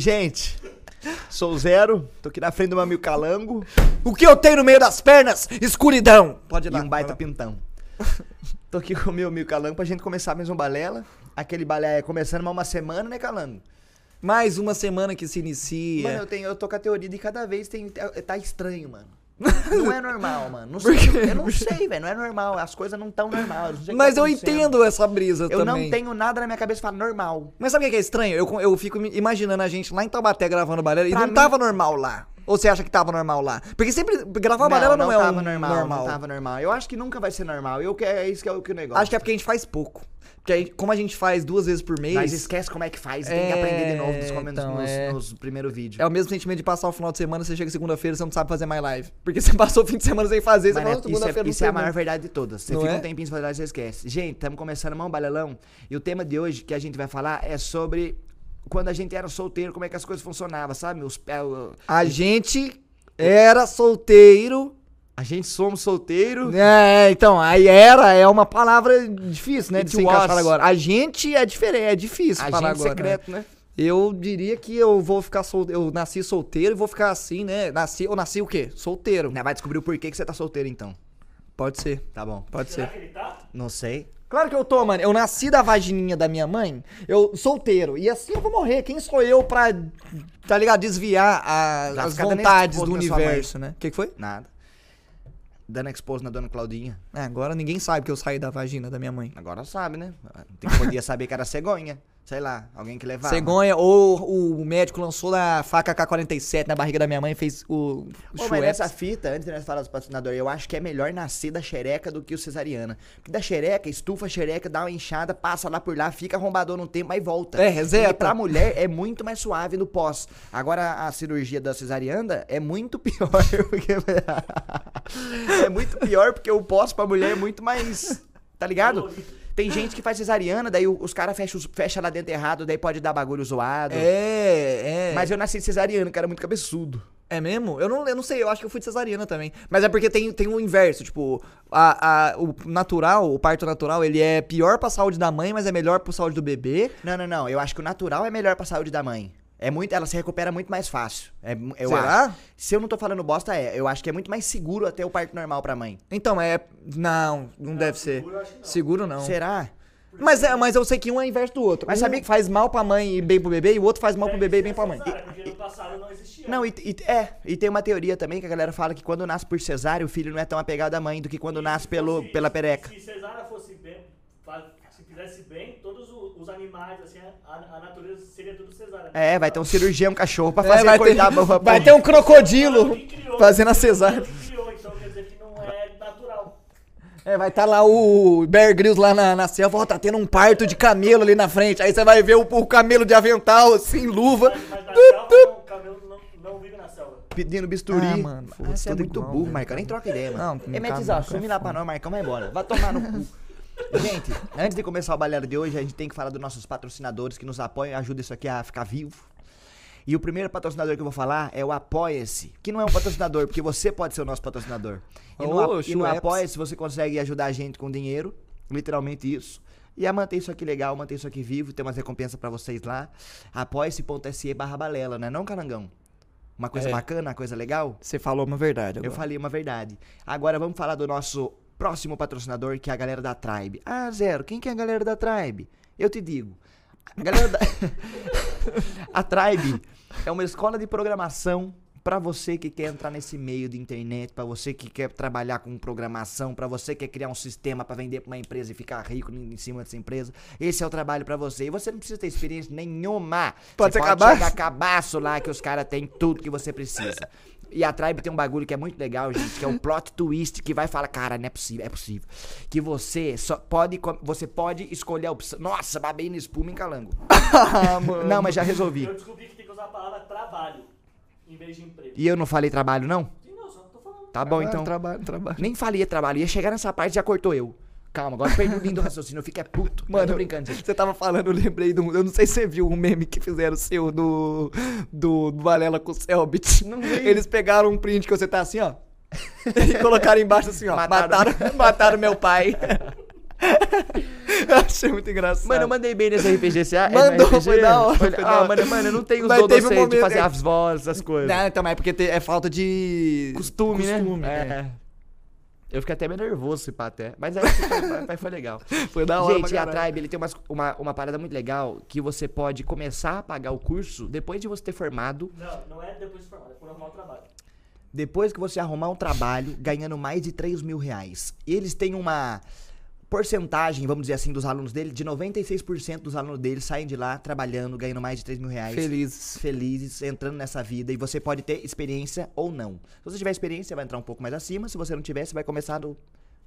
E, gente, sou Zero, tô aqui na frente do meu amigo Calango O que eu tenho no meio das pernas? Escuridão. Pode e dar. um baita pintão. tô aqui com o meu amigo Calango pra gente começar mais um balela. Aquele balé é começando mais uma semana, né, Calango? Mais uma semana que se inicia. Mano, eu, tenho, eu tô com a teoria de cada vez tem, tá estranho, mano. Não é normal, mano. Não sei, eu não sei, velho. Não é normal. As coisas não tão normais. Mas tá eu entendo essa brisa Eu também. não tenho nada na minha cabeça que fala normal. Mas sabe o que é estranho? Eu, eu fico imaginando a gente lá em Taubaté gravando balela e não mim- tava normal lá. Ou você acha que tava normal lá? Porque sempre gravar balela não, é tava um normal, normal. Não tava normal. Eu acho que nunca vai ser normal. Eu que é isso que é o que o negócio. Acho que é porque a gente faz pouco. Porque a gente- como a gente faz duas vezes por mês, Mas esquece como é que faz. Tem que É, aprender de novo nos, comen- então, nos, é. nos primeiros vídeos. é o mesmo sentimento de passar o final de semana, você chega segunda-feira, você não sabe fazer mais live. Porque você passou o fim de semana sem fazer, você Mas, né, isso segunda-feira é, não isso é a maior mais." verdade de todas. Você Não fica é? um tempinho sem fazer, você esquece. Gente, estamos começando mais um balelão. E o tema de hoje que a gente vai falar é sobre quando a gente era solteiro, como é que as coisas funcionavam, sabe? É, o- A gente era solteiro. a gente somos solteiro. É, então, aí era é uma palavra difícil, né? De It se encaixar agora. A gente é diferente, é difícil A falar gente agora. secreto, né? Eu diria que eu vou ficar solteiro. Eu nasci solteiro e vou ficar assim, né? Nasci, eu nasci o quê? Solteiro. Né, Vai descobrir o porquê que você tá solteiro, então. Pode ser, Tá bom. pode Será ser. que ele tá? Não sei. Claro que eu tô, mano. Eu nasci da vagininha da minha mãe, eu solteiro. E assim eu vou morrer. Quem sou eu pra, tá ligado? Desviar a- Já as vontades do universo, né? O que, que foi? Nada. Dando expose na dona Claudinha. É, agora ninguém sabe que eu saí da vagina da minha mãe. Agora sabe, né? Tem que podia saber que era cegonha. Sei lá, alguém que levava. Cegonha, ou o médico lançou a faca K-47 na barriga da minha mãe e fez o, o Ô, mas nessa fita, antes de nós falar dos patrocinadores, eu acho que é melhor nascer da xereca do que o cesariana. Porque da xereca, estufa a xereca, dá uma inchada, passa lá por lá, fica arrombador num tempo, mas volta. É, reseta. E pra mulher é muito mais suave no pós. Agora, a cirurgia da cesariana é muito pior. Porque... é muito pior porque o pós pra mulher é muito mais... Tá ligado? Tem gente que faz cesariana, daí os caras fecham fecha lá dentro errado, daí pode dar bagulho zoado. É, é. Mas eu nasci cesariana, cara, muito cabeçudo. É mesmo? Eu não, eu não sei, eu acho que eu fui de cesariana também. Mas é porque tem, tem o inverso, tipo, a, a, o natural, o parto natural, ele é pior pra saúde da mãe, mas é melhor pra saúde do bebê. Não, não, não. Eu acho que o natural é melhor pra saúde da mãe. É muito, ela se recupera muito mais fácil. É, eu Será? acho. Se eu não tô falando bosta, é. Eu acho que é muito mais seguro até o parto normal pra mãe. Então, é. Não, não, deve ser. seguro eu acho que não. Seguro não. Será? Mas, é, mas eu sei que um é inverso do outro. Mas um sabia que- faz mal pra mãe e bem pro bebê, e o outro faz mal pro bebê e bem pra mãe. Porque no passado não existia. Não, e, e- é. E tem uma teoria também que a galera fala que quando nasce por cesárea, o filho não é tão apegado à mãe do que quando nasce pelo, Se- pela pereca. Se cesárea fosse bem, se fizesse bem, os animais, assim, a, a natureza seria tudo cesárea. É, vai ter um cirurgião, um cachorro pra É, fazer vai, ter, acordar a boa vai ter um crocodilo criou? fazendo a cesárea. Criou, então quer dizer que não é natural. É, vai estar lá o Bear Grylls lá na, na selva, ó, tá tendo um parto de camelo ali na frente. Aí você vai ver o, o camelo de avental, assim, luva. Mas, mas na selva, não, o camelo não, não vive na selva. pedindo bisturi. Ah, mano, Ah, você é muito igual, burro. Marcão. Nem troca ideia, mano. Não, Não, Emetes, cabe, assume não lá é pra nós, Marcão, vai embora. Vai tomar no cu. Gente, antes de começar o balero de hoje, a gente tem que falar dos nossos patrocinadores que nos apoiam e ajudam isso aqui a ficar vivo. E o primeiro patrocinador que eu vou falar é o Apoia-se, que não é um patrocinador, porque você pode ser o nosso patrocinador. E no, Ap- e no. Apoia-se você consegue ajudar a gente com dinheiro, literalmente isso. E a manter isso aqui legal, manter isso aqui vivo, tem umas recompensas pra vocês lá. Apoia-se.se barra balela, né não, Calangão? Uma coisa É. bacana, uma coisa legal? Você falou uma verdade Eu agora. falei uma verdade. Agora vamos falar do nosso próximo patrocinador, que é a galera da Tribe. Ah, Zero, quem que é a galera da Tribe? Eu te digo. A galera da. a Tribe é uma escola de programação pra você que quer entrar nesse meio de internet, pra você que quer trabalhar com programação, pra você que quer criar um sistema pra vender pra uma empresa e ficar rico em cima dessa empresa. Esse é o trabalho pra você. E você não precisa ter experiência nenhuma. Pode você ser pode cabaço? chegar cabaço lá que os caras têm tudo que você precisa. E a Tribe tem um bagulho que é muito legal, gente, que é o plot twist que vai falar, cara, não é possível, é possível. Que você só pode, com- você pode escolher a opção. Nossa, babei no espuma em calango. ah. Não, mas já resolvi. Eu descobri que tem que usar a palavra trabalho em vez de emprego. E eu não falei trabalho, não? Sim, não, só tô falando. Tá bom, Ah, então. Trabalho, trabalho. Nem falei trabalho, ia chegar nessa parte e já cortou eu. Calma, agora perdi o lindo raciocínio, eu fico é puto. Mano, Mano, tô brincando, gente. Você tava falando, eu lembrei de um. Eu não sei se você viu um meme que fizeram seu do. Do, do Valela com o Selbit. Não vi. Eles pegaram um print que você tá assim, ó. e colocaram embaixo assim, ó. Mataram. Mataram, mataram, meu pai. Eu achei muito engraçado. Mano, eu mandei bem nesse RPG. Você, é, Mandou, RPG? foi da hora, foi da ah, hora. mano, mano, eu não tenho os teve um dodocês de fazer as vozes, essas coisas. Não, então, mas é porque te- é falta de... Costume, Costume, né? é. É. Eu fiquei até meio nervoso se pá até. Mas aí foi, foi legal. Foi da hora Gente, pra a. Tribe, ele tem umas- uma, uma parada muito legal que você pode começar a pagar o curso depois de você ter formado. Não, não é depois de formado, é quando arrumar o trabalho. Depois que você arrumar um trabalho ganhando mais de 3 mil reais. Eles têm uma porcentagem, vamos dizer assim, dos alunos dele, de 96% dos alunos dele saem de lá trabalhando, ganhando mais de 3 mil reais. Felizes. felizes entrando nessa vida e você pode ter experiência ou não. Se você tiver experiência, vai entrar um pouco mais acima. Se você não tiver, você vai começar do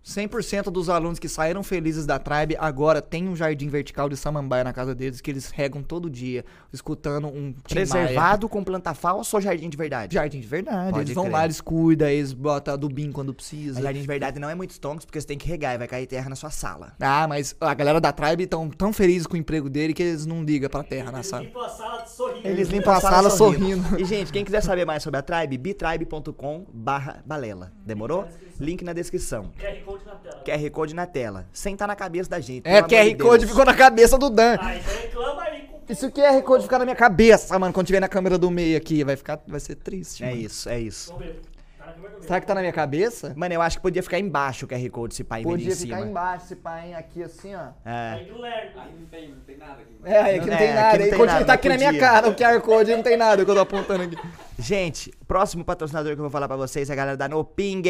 100% dos alunos que saíram felizes da Tribe agora tem um jardim vertical de samambaia na casa deles que eles regam todo dia, escutando um preservado com planta falsa ou jardim de verdade. Jardim de verdade. Pode eles vão crer. lá, eles cuidam, eles botam adubinho quando precisa. Mas jardim de verdade não é muito stonks porque você tem que regar e vai cair terra na sua sala. Ah, mas a galera da Tribe estão tão felizes com o emprego dele que eles não ligam pra terra na Eles sala. limpam a sala sorrindo. Eles limpam a sala sorrindo. E, gente, quem quiser saber mais sobre a Tribe, bitribe.com barra balela. Demorou? Link na descrição. QR Code na tela. QR Code na tela. Sem estar na cabeça da gente. É, QR de Code Deus. ficou na cabeça do Dan. Ah, então reclama aí com Isso QR Code ficar na minha cabeça, mano, quando tiver na câmera do meio aqui, vai ficar, vai ser triste. É mano. isso, é isso. Vamos ver. Tá. Será que tá na minha cabeça? Mano, eu acho que podia ficar embaixo o QR Code se pá em Podia cima. ficar embaixo, esse pai aqui assim, ó. É. Aí. Não tem, não tem nada aqui. É, aqui não É, tem aqui nada. não Aí tem nada, tá aqui na minha podia. cara, o QR Code não tem nada que eu tô apontando aqui. Gente, próximo patrocinador que eu vou falar pra vocês é a galera da Noping.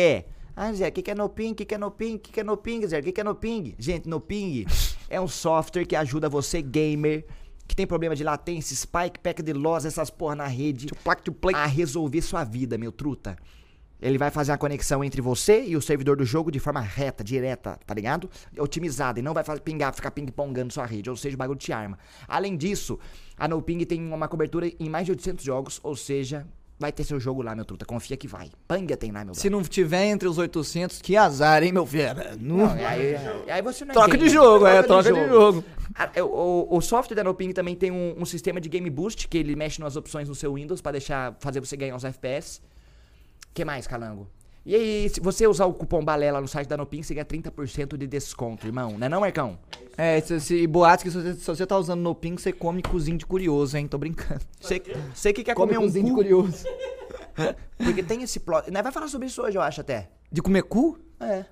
Ah, Zé, o que, que é Noping? O que, que é Noping? O que, que é Noping, Zé? O que, que é Noping? Gente, Noping é um software que ajuda você, gamer, que tem problema de latência, spike, pack de loss, essas porra na rede, a resolver sua vida, meu truta. Ele vai fazer a conexão entre você e o servidor do jogo de forma reta, direta, tá ligado? Otimizada e não vai fazer pingar, ficar ping-pongando sua rede, ou seja, o bagulho te arma. Além disso, a NoPing tem uma cobertura em mais de 800 jogos, ou seja, vai ter seu jogo lá, meu truta. Confia que vai. Panga tem lá, meu Se brother. não tiver entre os 800, que azar, hein, meu filho? Não- Não, aí, aí você não Troca de jogo, é, troca de jogo. Ah, é, O, o software da NoPing também tem um, um sistema de Game Boost, que ele mexe nas opções no seu Windows pra deixar, fazer você ganhar os FPS. que mais, Calango? E aí, se você usar o cupom BALELA no site da Nopim, você ganha 30% de desconto, irmão. Não é não, Marcão? É, se, se, boatos que se você, se você tá usando no ping, você come cozinho de curioso, hein? Tô brincando. Você, você que quer Come comer um cozinho de cu, curioso. porque tem esse plot... Nós vai falar sobre isso hoje, eu acho, até. De comer cu? É.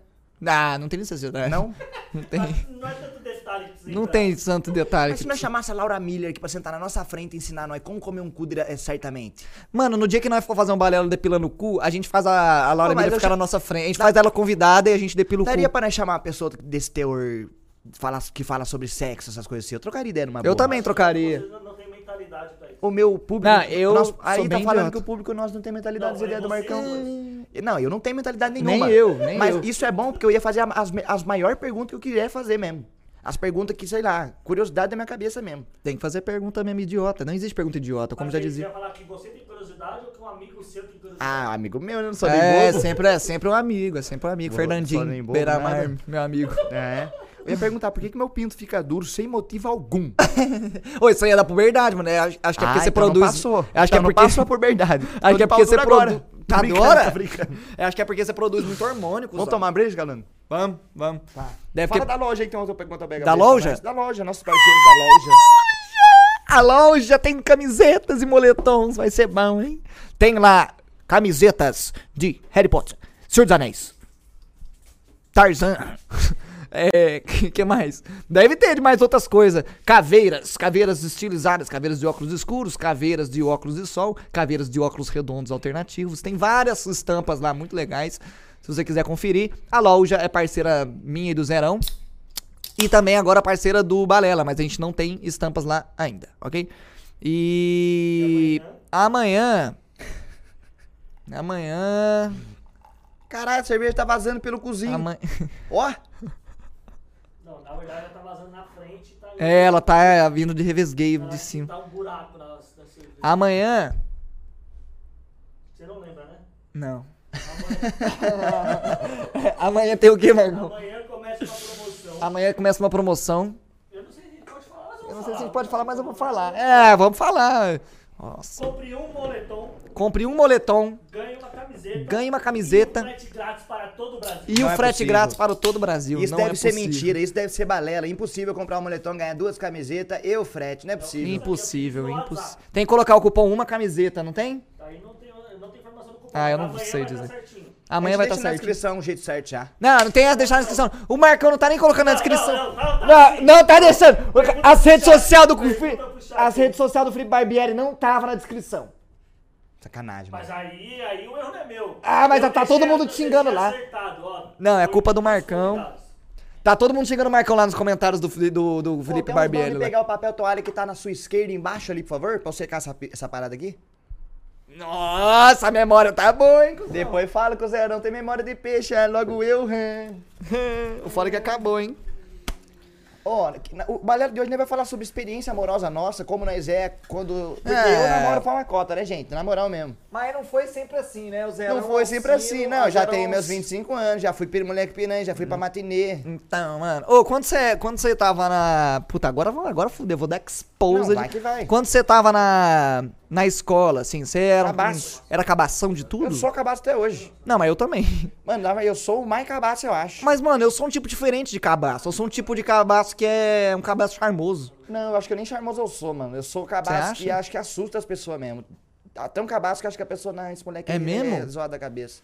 Ah, não tem necessidade. Não? Não tem. Não é tanto detalhe que precisa Não entrar. tem santo detalhe. Mas se nós chamasse a Laura Miller aqui pra sentar na nossa frente e ensinar nós como comer um cu é, certamente. Mano, no dia que nós for fazer um balelo depilando o cu, a gente faz a, a Laura Pô, Miller ficar já- na nossa frente. A gente faz ela convidada e a gente depila o Daria cu. pra nós chamar uma pessoa desse teor... Fala, que fala sobre sexo, essas coisas assim. Eu trocaria ideia numa Eu boa. também trocaria. Não têm mentalidade pra isso. O meu público. Não, eu o nosso- sou aí tá falando idiota. que o público nosso não tem mentalidade Não, das ideias do Marcão. você Não, eu não tenho mentalidade Nem nenhuma. eu, nem Mas eu. isso é bom porque eu ia fazer a- as, as maiores perguntas que eu queria fazer mesmo. As perguntas que, sei lá, curiosidade da minha cabeça mesmo. Tem que fazer pergunta mesmo idiota. Não existe pergunta idiota, como Mas já você dizia. ia falar que você tem curiosidade ou que um amigo seu tem curiosidade? Ah, amigo meu, eu não sou nem É, bobo. sempre é, sempre um amigo, é sempre um amigo. Fernandinho, nem Beiramar, meu amigo. É. Eu ia perguntar por que, que meu pinto fica duro sem motivo algum. Ô, isso aí é da puberdade, mano. É, Acho, acho que é porque Ah, você então produz. Não passou. Acho que Então é não porque. passou por verdade. Acho que é porque você produz. Brincando, Agora? brincando. É, acho que é porque você produz muito hormônio. Vamos tomar breja, galera? Vamos, vamos. Tá. Deve Fala ter. da loja aí, então, outra pergunta pega. Da loja? Da loja, nossos parceiros da loja. A loja tem camisetas e moletons, vai ser bom, hein? Tem lá camisetas de Harry Potter, Senhor dos Anéis, Tarzan. É, que, que mais? Deve ter de mais outras coisas. Caveiras, caveiras estilizadas, caveiras de óculos escuros, caveiras de óculos de sol, caveiras de óculos redondos alternativos. Tem várias estampas lá muito legais. Se você quiser conferir, a loja é parceira minha e do Zerão. E também agora parceira do Balela, mas a gente não tem estampas lá ainda, ok? E amanhã. Amanhã. Caralho, a cerveja tá vazando pelo cozinho. amanhã Ó, na verdade ela tá vazando na frente tá é, ela tá vindo de revesgueio de cima. Tá um buraco na, na cerveja. Amanhã. Você não lembra, né? Não. Amanhã, amanhã tem o que, Marcão? amanhã começa uma promoção. Amanhã começa uma promoção. Eu não sei se a gente pode falar, mas Eu não sei se a gente pode falar, mas eu vou falar. É, vamos falar. Nossa. Compre um moletom, Compre um moletom ganhe camiseta. Ganhe uma camiseta. E um frete grátis para todo o Brasil. e Não o é frete possível. grátis para todo o Brasil. Isso não deve é ser possível. mentira, isso deve ser balela. Impossível comprar um moletom, ganhar duas camisetas e o frete, não é possível. Impossível, impossível. Tem que colocar o cupom uma camiseta, não tem? Aí não tem, não tem informação do cupom. Ah, eu não Amanhã sei vai dizer. Tá certinho. Amanhã vai estar deixa na certo. descrição o jeito certo já. Não, não tem a deixar na descrição. O Marcão não tá nem colocando na Não, descrição. não, não, tá Não, não tá deixando. Pergunta As redes sociais do. As redes sociais do Felipe Barbieri não tava na descrição. Sacanagem, Mas mano. aí, aí o erro não é meu. Ah, mas Eu tá todo mundo te xingando lá. acertado, ó. Não, é culpa do Marcão. Tá todo mundo chegando o Marcão lá nos comentários do, do, do Felipe Barbieri. lá. pegar o papel toalha que tá na sua esquerda embaixo ali, por favor, pra eu secar essa, essa parada aqui? Nossa, a memória tá boa, hein? cuzão? Depois fala que o Zé não tem memória de peixe, é logo eu. O foda é que acabou, hein? Ó, o Balero de hoje nem vai falar sobre experiência amorosa nossa, como nós é quando. Porque É. eu namoro pra uma cota, né, gente? Na moral mesmo. Mas não foi sempre assim, né? O Zé Não foi sempre assim, não. Eu já tenho meus 25 anos, já fui pelo moleque piranha, já fui pra matinê. Então, mano. Ô, quando você, quando tava na. Puta, agora, agora fudeu, vou dar exposed. Não, vai que vai. Quando você tava na, na escola, assim, você era. um- Cabaço. Era cabação de tudo? Eu sou cabaço até hoje. Não, mas eu também. Mano, eu sou o mais cabaço, eu acho. Mas, mano, eu sou um tipo diferente de cabaço. Eu sou um tipo de cabaço que é um cabaço charmoso. Não, eu acho que eu nem charmoso eu sou, mano. Eu sou cabaço que acho que assusta as pessoas mesmo. Tá tão cabaço que acho que a pessoa, não, esse moleque É ele mesmo? é zoado da cabeça.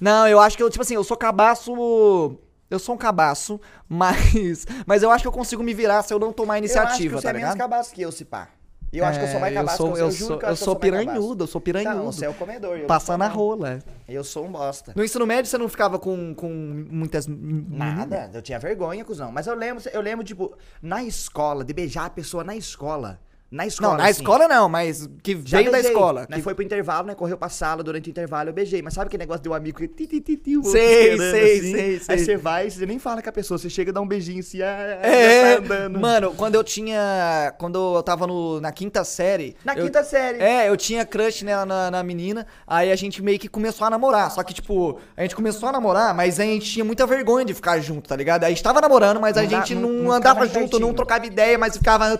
Não, eu acho que eu, tipo assim, eu sou cabaço. Eu sou um cabaço, mas. Mas eu acho que eu consigo me virar se eu não tomar eu acho que iniciativa, você tá é menos cabaço que eu, se pá. E eu acho que eu sou mais É, cabaço eu sou, que eu. Eu sou, eu que sou piranhudo, eu sou Não, piranhudo. você é o comedor. eu Passando não a sou, não. rola. Eu sou um bosta. No ensino médio você não ficava com, com muitas. Nada, eu tinha vergonha, cuzão. Mas eu lembro, eu lembro, tipo, na escola, de beijar a pessoa na escola. Na escola. Não, na assim. escola não, mas que Já veio da beijei, escola. Né? que- Foi pro intervalo, né? Correu pra sala, durante o intervalo eu beijei. Mas sabe aquele negócio de um amigo que... Ti, ti, ti, ti, o outro Sei, sei, assim? sei, sei. Aí você vai, você nem fala com a pessoa, você chega e dá um beijinho assim, ah, É, já tá andando. mano, quando eu tinha. Quando eu tava no, na quinta série. Na eu- quinta série. É, eu tinha crush nela na, na menina, aí a gente meio que começou a namorar. Só que, tipo, a gente começou a namorar, mas a gente tinha muita vergonha de ficar junto, tá ligado? A gente tava namorando, mas a Não dá- gente não- não, não andava junto, não trocava ideia, mas ficava. "Ah,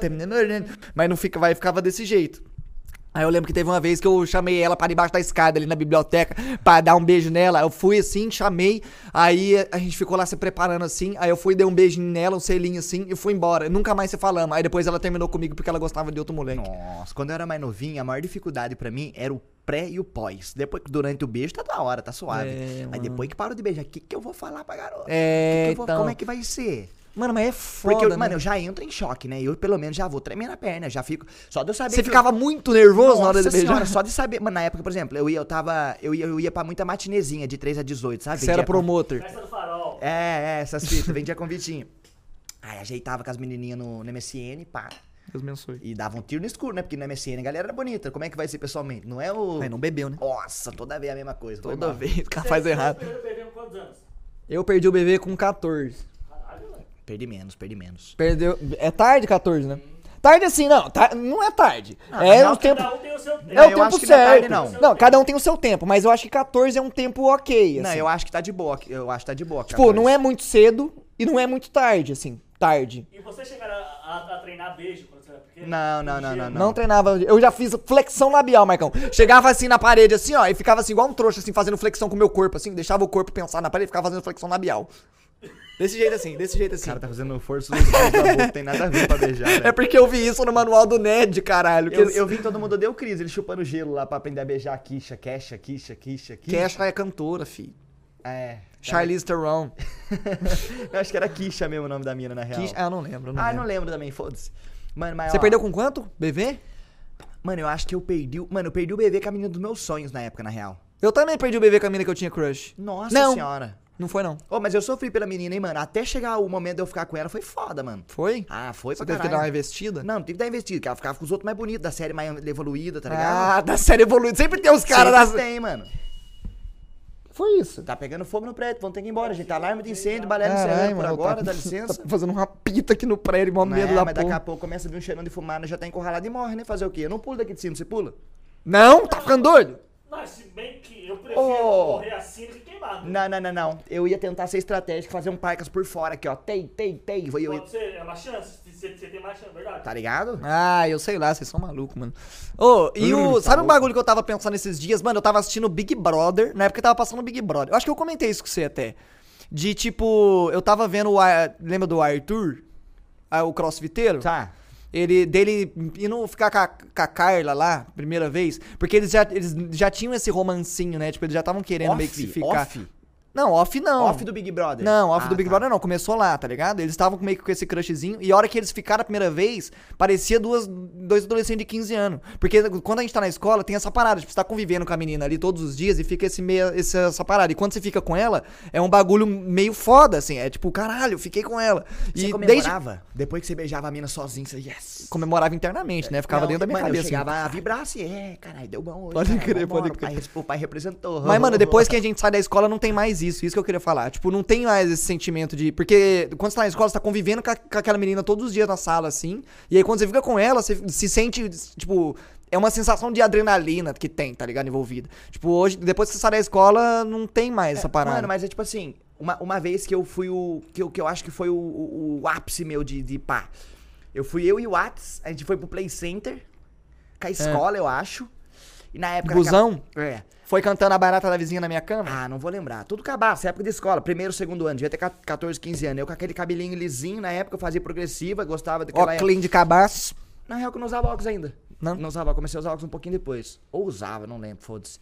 Mas não fica, vai, ficava desse jeito. Aí eu lembro que teve uma vez que eu chamei ela para debaixo da escada ali na biblioteca pra dar um beijo nela. Eu fui assim, chamei, aí a gente ficou lá se preparando assim. Aí eu fui, dei um beijinho nela, um selinho assim, e fui embora. Nunca mais se falamos. Aí depois ela terminou comigo porque ela gostava de outro moleque. Nossa, quando eu era mais novinho, a maior dificuldade pra mim era o pré e o pós. Depois, durante o beijo, tá da hora, tá suave. É, Mas mano. depois que parou de beijar, o que, que eu vou falar pra garota? É, Que que eu vou- então. Como é que vai ser? Mano, mas é foda, Porque, eu, né? mano, eu já entro em choque, né? Eu, pelo menos, já vou tremer na perna, já fico... Só de eu saber Você que eu- ficava muito nervoso na hora de Nossa beijar? senhora, só de saber. Mano, na época, por exemplo, eu ia, eu tava. Eu ia, eu ia pra muita matinezinha de 3 a 18, sabe? Você era promotor. Festa do farol. É, é, essas fitas, vendia convitinho. Aí ajeitava com as menininhas no, no MSN, pá. Deus abençoe. E dava um tiro no escuro, né? Porque no MSN a galera era bonita. Como é que vai ser pessoalmente? Não é o. Não bebeu, né? Nossa, toda vez a mesma coisa. Toda vez o cara Você- faz você errado. perdeu o bebê com quantos anos? Eu perdi o bebê com 14. Perdi menos, perdi menos. Perdeu. É tarde 14, né? Tarde assim, não. tá- não é tarde. Não, é não, o tempo. Cada um tem o seu tempo. É Não, o eu tempo acho que não é certo. tarde, não. cada um tem o seu tempo, mas eu acho que 14 é um tempo ok. Não, assim. eu acho que tá de boa. Eu acho que tá de boa. Tipo, não é muito cedo e não é muito tarde, assim. Tarde. E você chegar a, a- a treinar beijo quando você era pequeno? Não, não, não, não, Não. treinava. Eu já fiz flexão labial, Marcão. Chegava assim na parede, assim, ó, e ficava assim, igual um trouxa, assim, fazendo flexão com o meu corpo, assim, deixava o corpo pensar na parede e ficava fazendo flexão labial. Desse jeito assim, desse jeito O assim. cara tá fazendo força dedos da boca, tem nada a ver pra beijar, né? É porque eu vi isso no manual do Ned, caralho. Eu, eu vi todo mundo deu crise, ele chupando gelo lá pra aprender a beijar a quicha, queixa, quicha, quicha, quicha. Kesha é cantora, fi. É. Charlize Theron. eu acho que era quicha mesmo o nome da mina, na real. Kesha- Ah, eu não lembro. Não ah, lembro. não lembro também, foda-se. Mano, mas Você ó, perdeu com quanto? BV? Mano, eu acho que eu perdi... o- Mano, eu perdi o bebê com a menina dos meus sonhos na época, na real. Eu também perdi o bebê com a mina que eu tinha crush. Nossa Não. senhora. Não foi, não. Ô, mas eu sofri pela menina, hein, mano. Até chegar o momento de eu ficar com ela foi foda, mano. Foi? Ah, foi Você pra teve que dar uma investida? Não, não tive que dar investido, que ela ficava com os outros mais bonitos, da série mais evoluída, tá ligado? Ah, da série evoluída. Sempre tem os caras Sempre da. tem, mano. Foi isso. Tá pegando fogo no prédio, vamos ter que ir embora, gente. Alarme de incêndio, balé Caralho, encerrando por mano, agora, tá- dá licença. Tá fazendo uma pita aqui no prédio, mó medo é, da mas daqui a porra. pouco começa a vir um cheirão de fumada, já tá encurralado e morre, né? Fazer o quê? Eu não pulo daqui de cima, você pula? Não, tá ficando doido? Mas se bem que eu prefiro Ô. morrer assim do que. Queimado. Não, não, não, não. Eu ia tentar ser estratégico, fazer um parcas por fora aqui, ó. Tem, tem, tem. Eu, eu, Pode ser, é uma chance. Você, você tem mais chance, verdade. tá ligado? Ah, eu sei lá, vocês são malucos, mano. Ô, e Hum, o. tá sabe um bagulho que eu tava pensando esses dias? Mano, eu tava assistindo Big Brother, na época que tava passando Big Brother. Eu acho que eu comentei isso com você até. De tipo, eu tava vendo o. Lembra do Arthur? Ah, o crossfiteiro? Tá. Ele, dele indo ficar com a, com a Carla lá, primeira vez, porque eles já, eles já tinham esse romancinho, né? Tipo, eles já estavam querendo meio que se Off, ficar. off? Não, off não. Off do Big Brother. Não, off Ah, do Big tá. Brother não, começou lá, tá ligado? Eles estavam meio que com esse crushzinho, e a hora que eles ficaram a primeira vez, parecia duas, dois adolescentes de 15 anos. Porque quando a gente tá na escola, tem essa parada, tipo, você tá convivendo com a menina ali todos os dias e fica esse esse- essa parada. E quando você fica com ela, é um bagulho meio foda, assim, é tipo, caralho, fiquei com ela. Você e desde comemorava? Depois que você beijava a mina sozinho, você, yes. comemorava internamente, né? Ficava Não, dentro da minha mano, cabeça. Eu chegava a vibrar assim, é, caralho, deu bom hoje. Pode crer, pode crer. O pai representou. Mas, mano, depois que a gente sai da escola, não tem mais isso. Isso que eu queria falar. Tipo, não tem mais esse sentimento de. Porque quando você tá na escola, você tá convivendo com, a- com aquela menina todos os dias na sala, assim. E aí, quando você fica com ela, você se sente, tipo. É uma sensação de adrenalina que tem, tá ligado? Envolvida. Tipo, hoje, depois que você sai da escola, não tem mais essa parada. Mano, mas é tipo assim, uma, uma vez que eu fui o. Que eu, que eu acho que foi o, o, o ápice meu de, de pá. Eu fui eu e o Wats, a gente foi pro Play Center, com a escola, eu acho. E na época. Busão? naquela- É. Foi cantando a barata da vizinha na minha cama? Ah, não vou lembrar. Tudo cabaço, época de escola, primeiro, segundo ano, devia ter 14, 15 anos. Eu com aquele cabelinho lisinho, na época eu fazia progressiva, gostava Ó, daquela época. clean de cabaço. Na real que eu não usava óculos ainda. Não? Não usava óculos, comecei a usar óculos um pouquinho depois. Ou usava, não lembro, foda-se.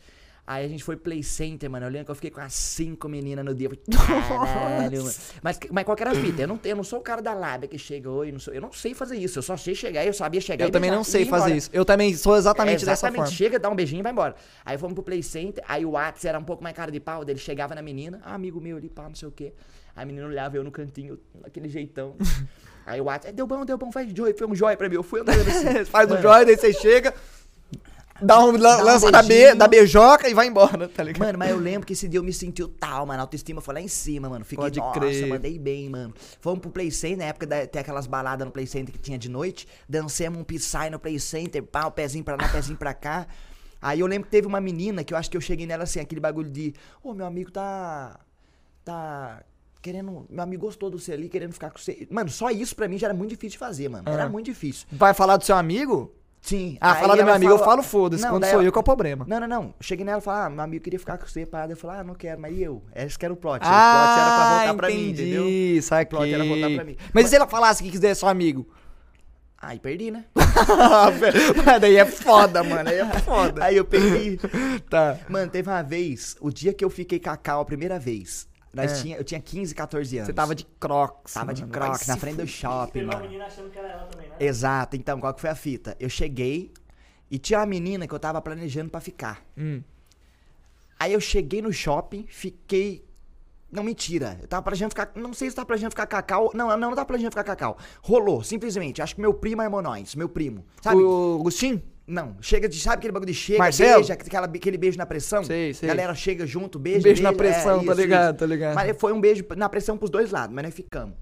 Aí a gente foi Play Center, mano. Eu lembro que eu fiquei com as cinco meninas no dia. Caralho, mano. Mas, mas qual que era a fita? Eu não, eu não sou o cara da lábia que chega oi, não sou, eu não sei fazer isso. Eu só sei chegar, eu sabia chegar Eu e também beijar não e sei fazer embora. isso. Eu também sou exatamente, É, dessa forma. Chega, dá um beijinho e vai embora. Aí fomos pro Play Center, aí o Whats era um pouco mais cara de pau, dele chegava na menina, ah, amigo meu ali, pá, não sei o quê. Aí a menina olhava eu no cantinho, daquele jeitão. Aí o Whats, é, deu bom, deu bom, faz joia, foi um joia pra mim. Eu fui andando assim. Faz Mano, joia, daí você chega, dá um, um lança da, be, da beijoca e vai embora, tá ligado? Mano, mas eu lembro que esse dia eu me senti o tal, mano. A autoestima foi lá em cima, mano. Fiquei, Pode nossa, crer. mandei bem, mano. Fomos pro Play Center, na época da, tem aquelas baladas no Play Center que tinha de noite. Dancemos um Psy no Play Center, pá, o pezinho pra lá, pezinho pra cá. Aí eu lembro que teve uma menina que eu acho que eu cheguei nela assim, aquele bagulho de, ô, meu amigo tá. Tá. Querendo. Meu amigo gostou do você ali, querendo ficar com você. Mano, só isso pra mim já era muito difícil de fazer, mano. Era Ah. muito difícil. Vai falar do seu amigo? Sim. Ah, aí falar do meu amigo, eu falou- falo foda-se. Quando sou ela- eu que é o problema. Não, não, não. Cheguei nela e falei, ah, meu amigo queria ficar com você, parada. Eu falei, ah, não quero, mas e eu? Esse que era o plot. o plot era pra voltar pra mim, entendeu? entendi, saquei. O plot era voltar pra mim. Mas e se ela falasse que quiser seu amigo? Aí perdi, né? Mas daí é foda, mano. Aí é foda. Aí eu perdi. Tá. Mano, teve uma vez, o dia que eu fiquei com a Cal a primeira vez, nós É. tinha, eu tinha 15, 14 anos. Você tava de crocs. Tava de mano. crocs Vai na frente do shopping, mano. menina achando que era ela também, né? Exato, então, qual que foi a fita? Eu cheguei e tinha uma menina que eu tava planejando pra ficar. Hum. Aí eu cheguei no shopping, fiquei. Não, mentira. Eu tava planejando ficar. Não sei se tava planejando ficar cacau. Não, não, não tava planejando ficar cacau. Rolou, simplesmente. Acho que meu primo é nós, meu primo. Sabe? O Agostinho? Não, chega de. Sabe aquele bagulho de chega, Marcelo? beija, aquela, aquele beijo na pressão? Sei, sei. Galera chega junto, beija. Beijo na beija, pressão, tá ligado, tá ligado. Mas foi um beijo na pressão pros dois lados, mas nós ficamos.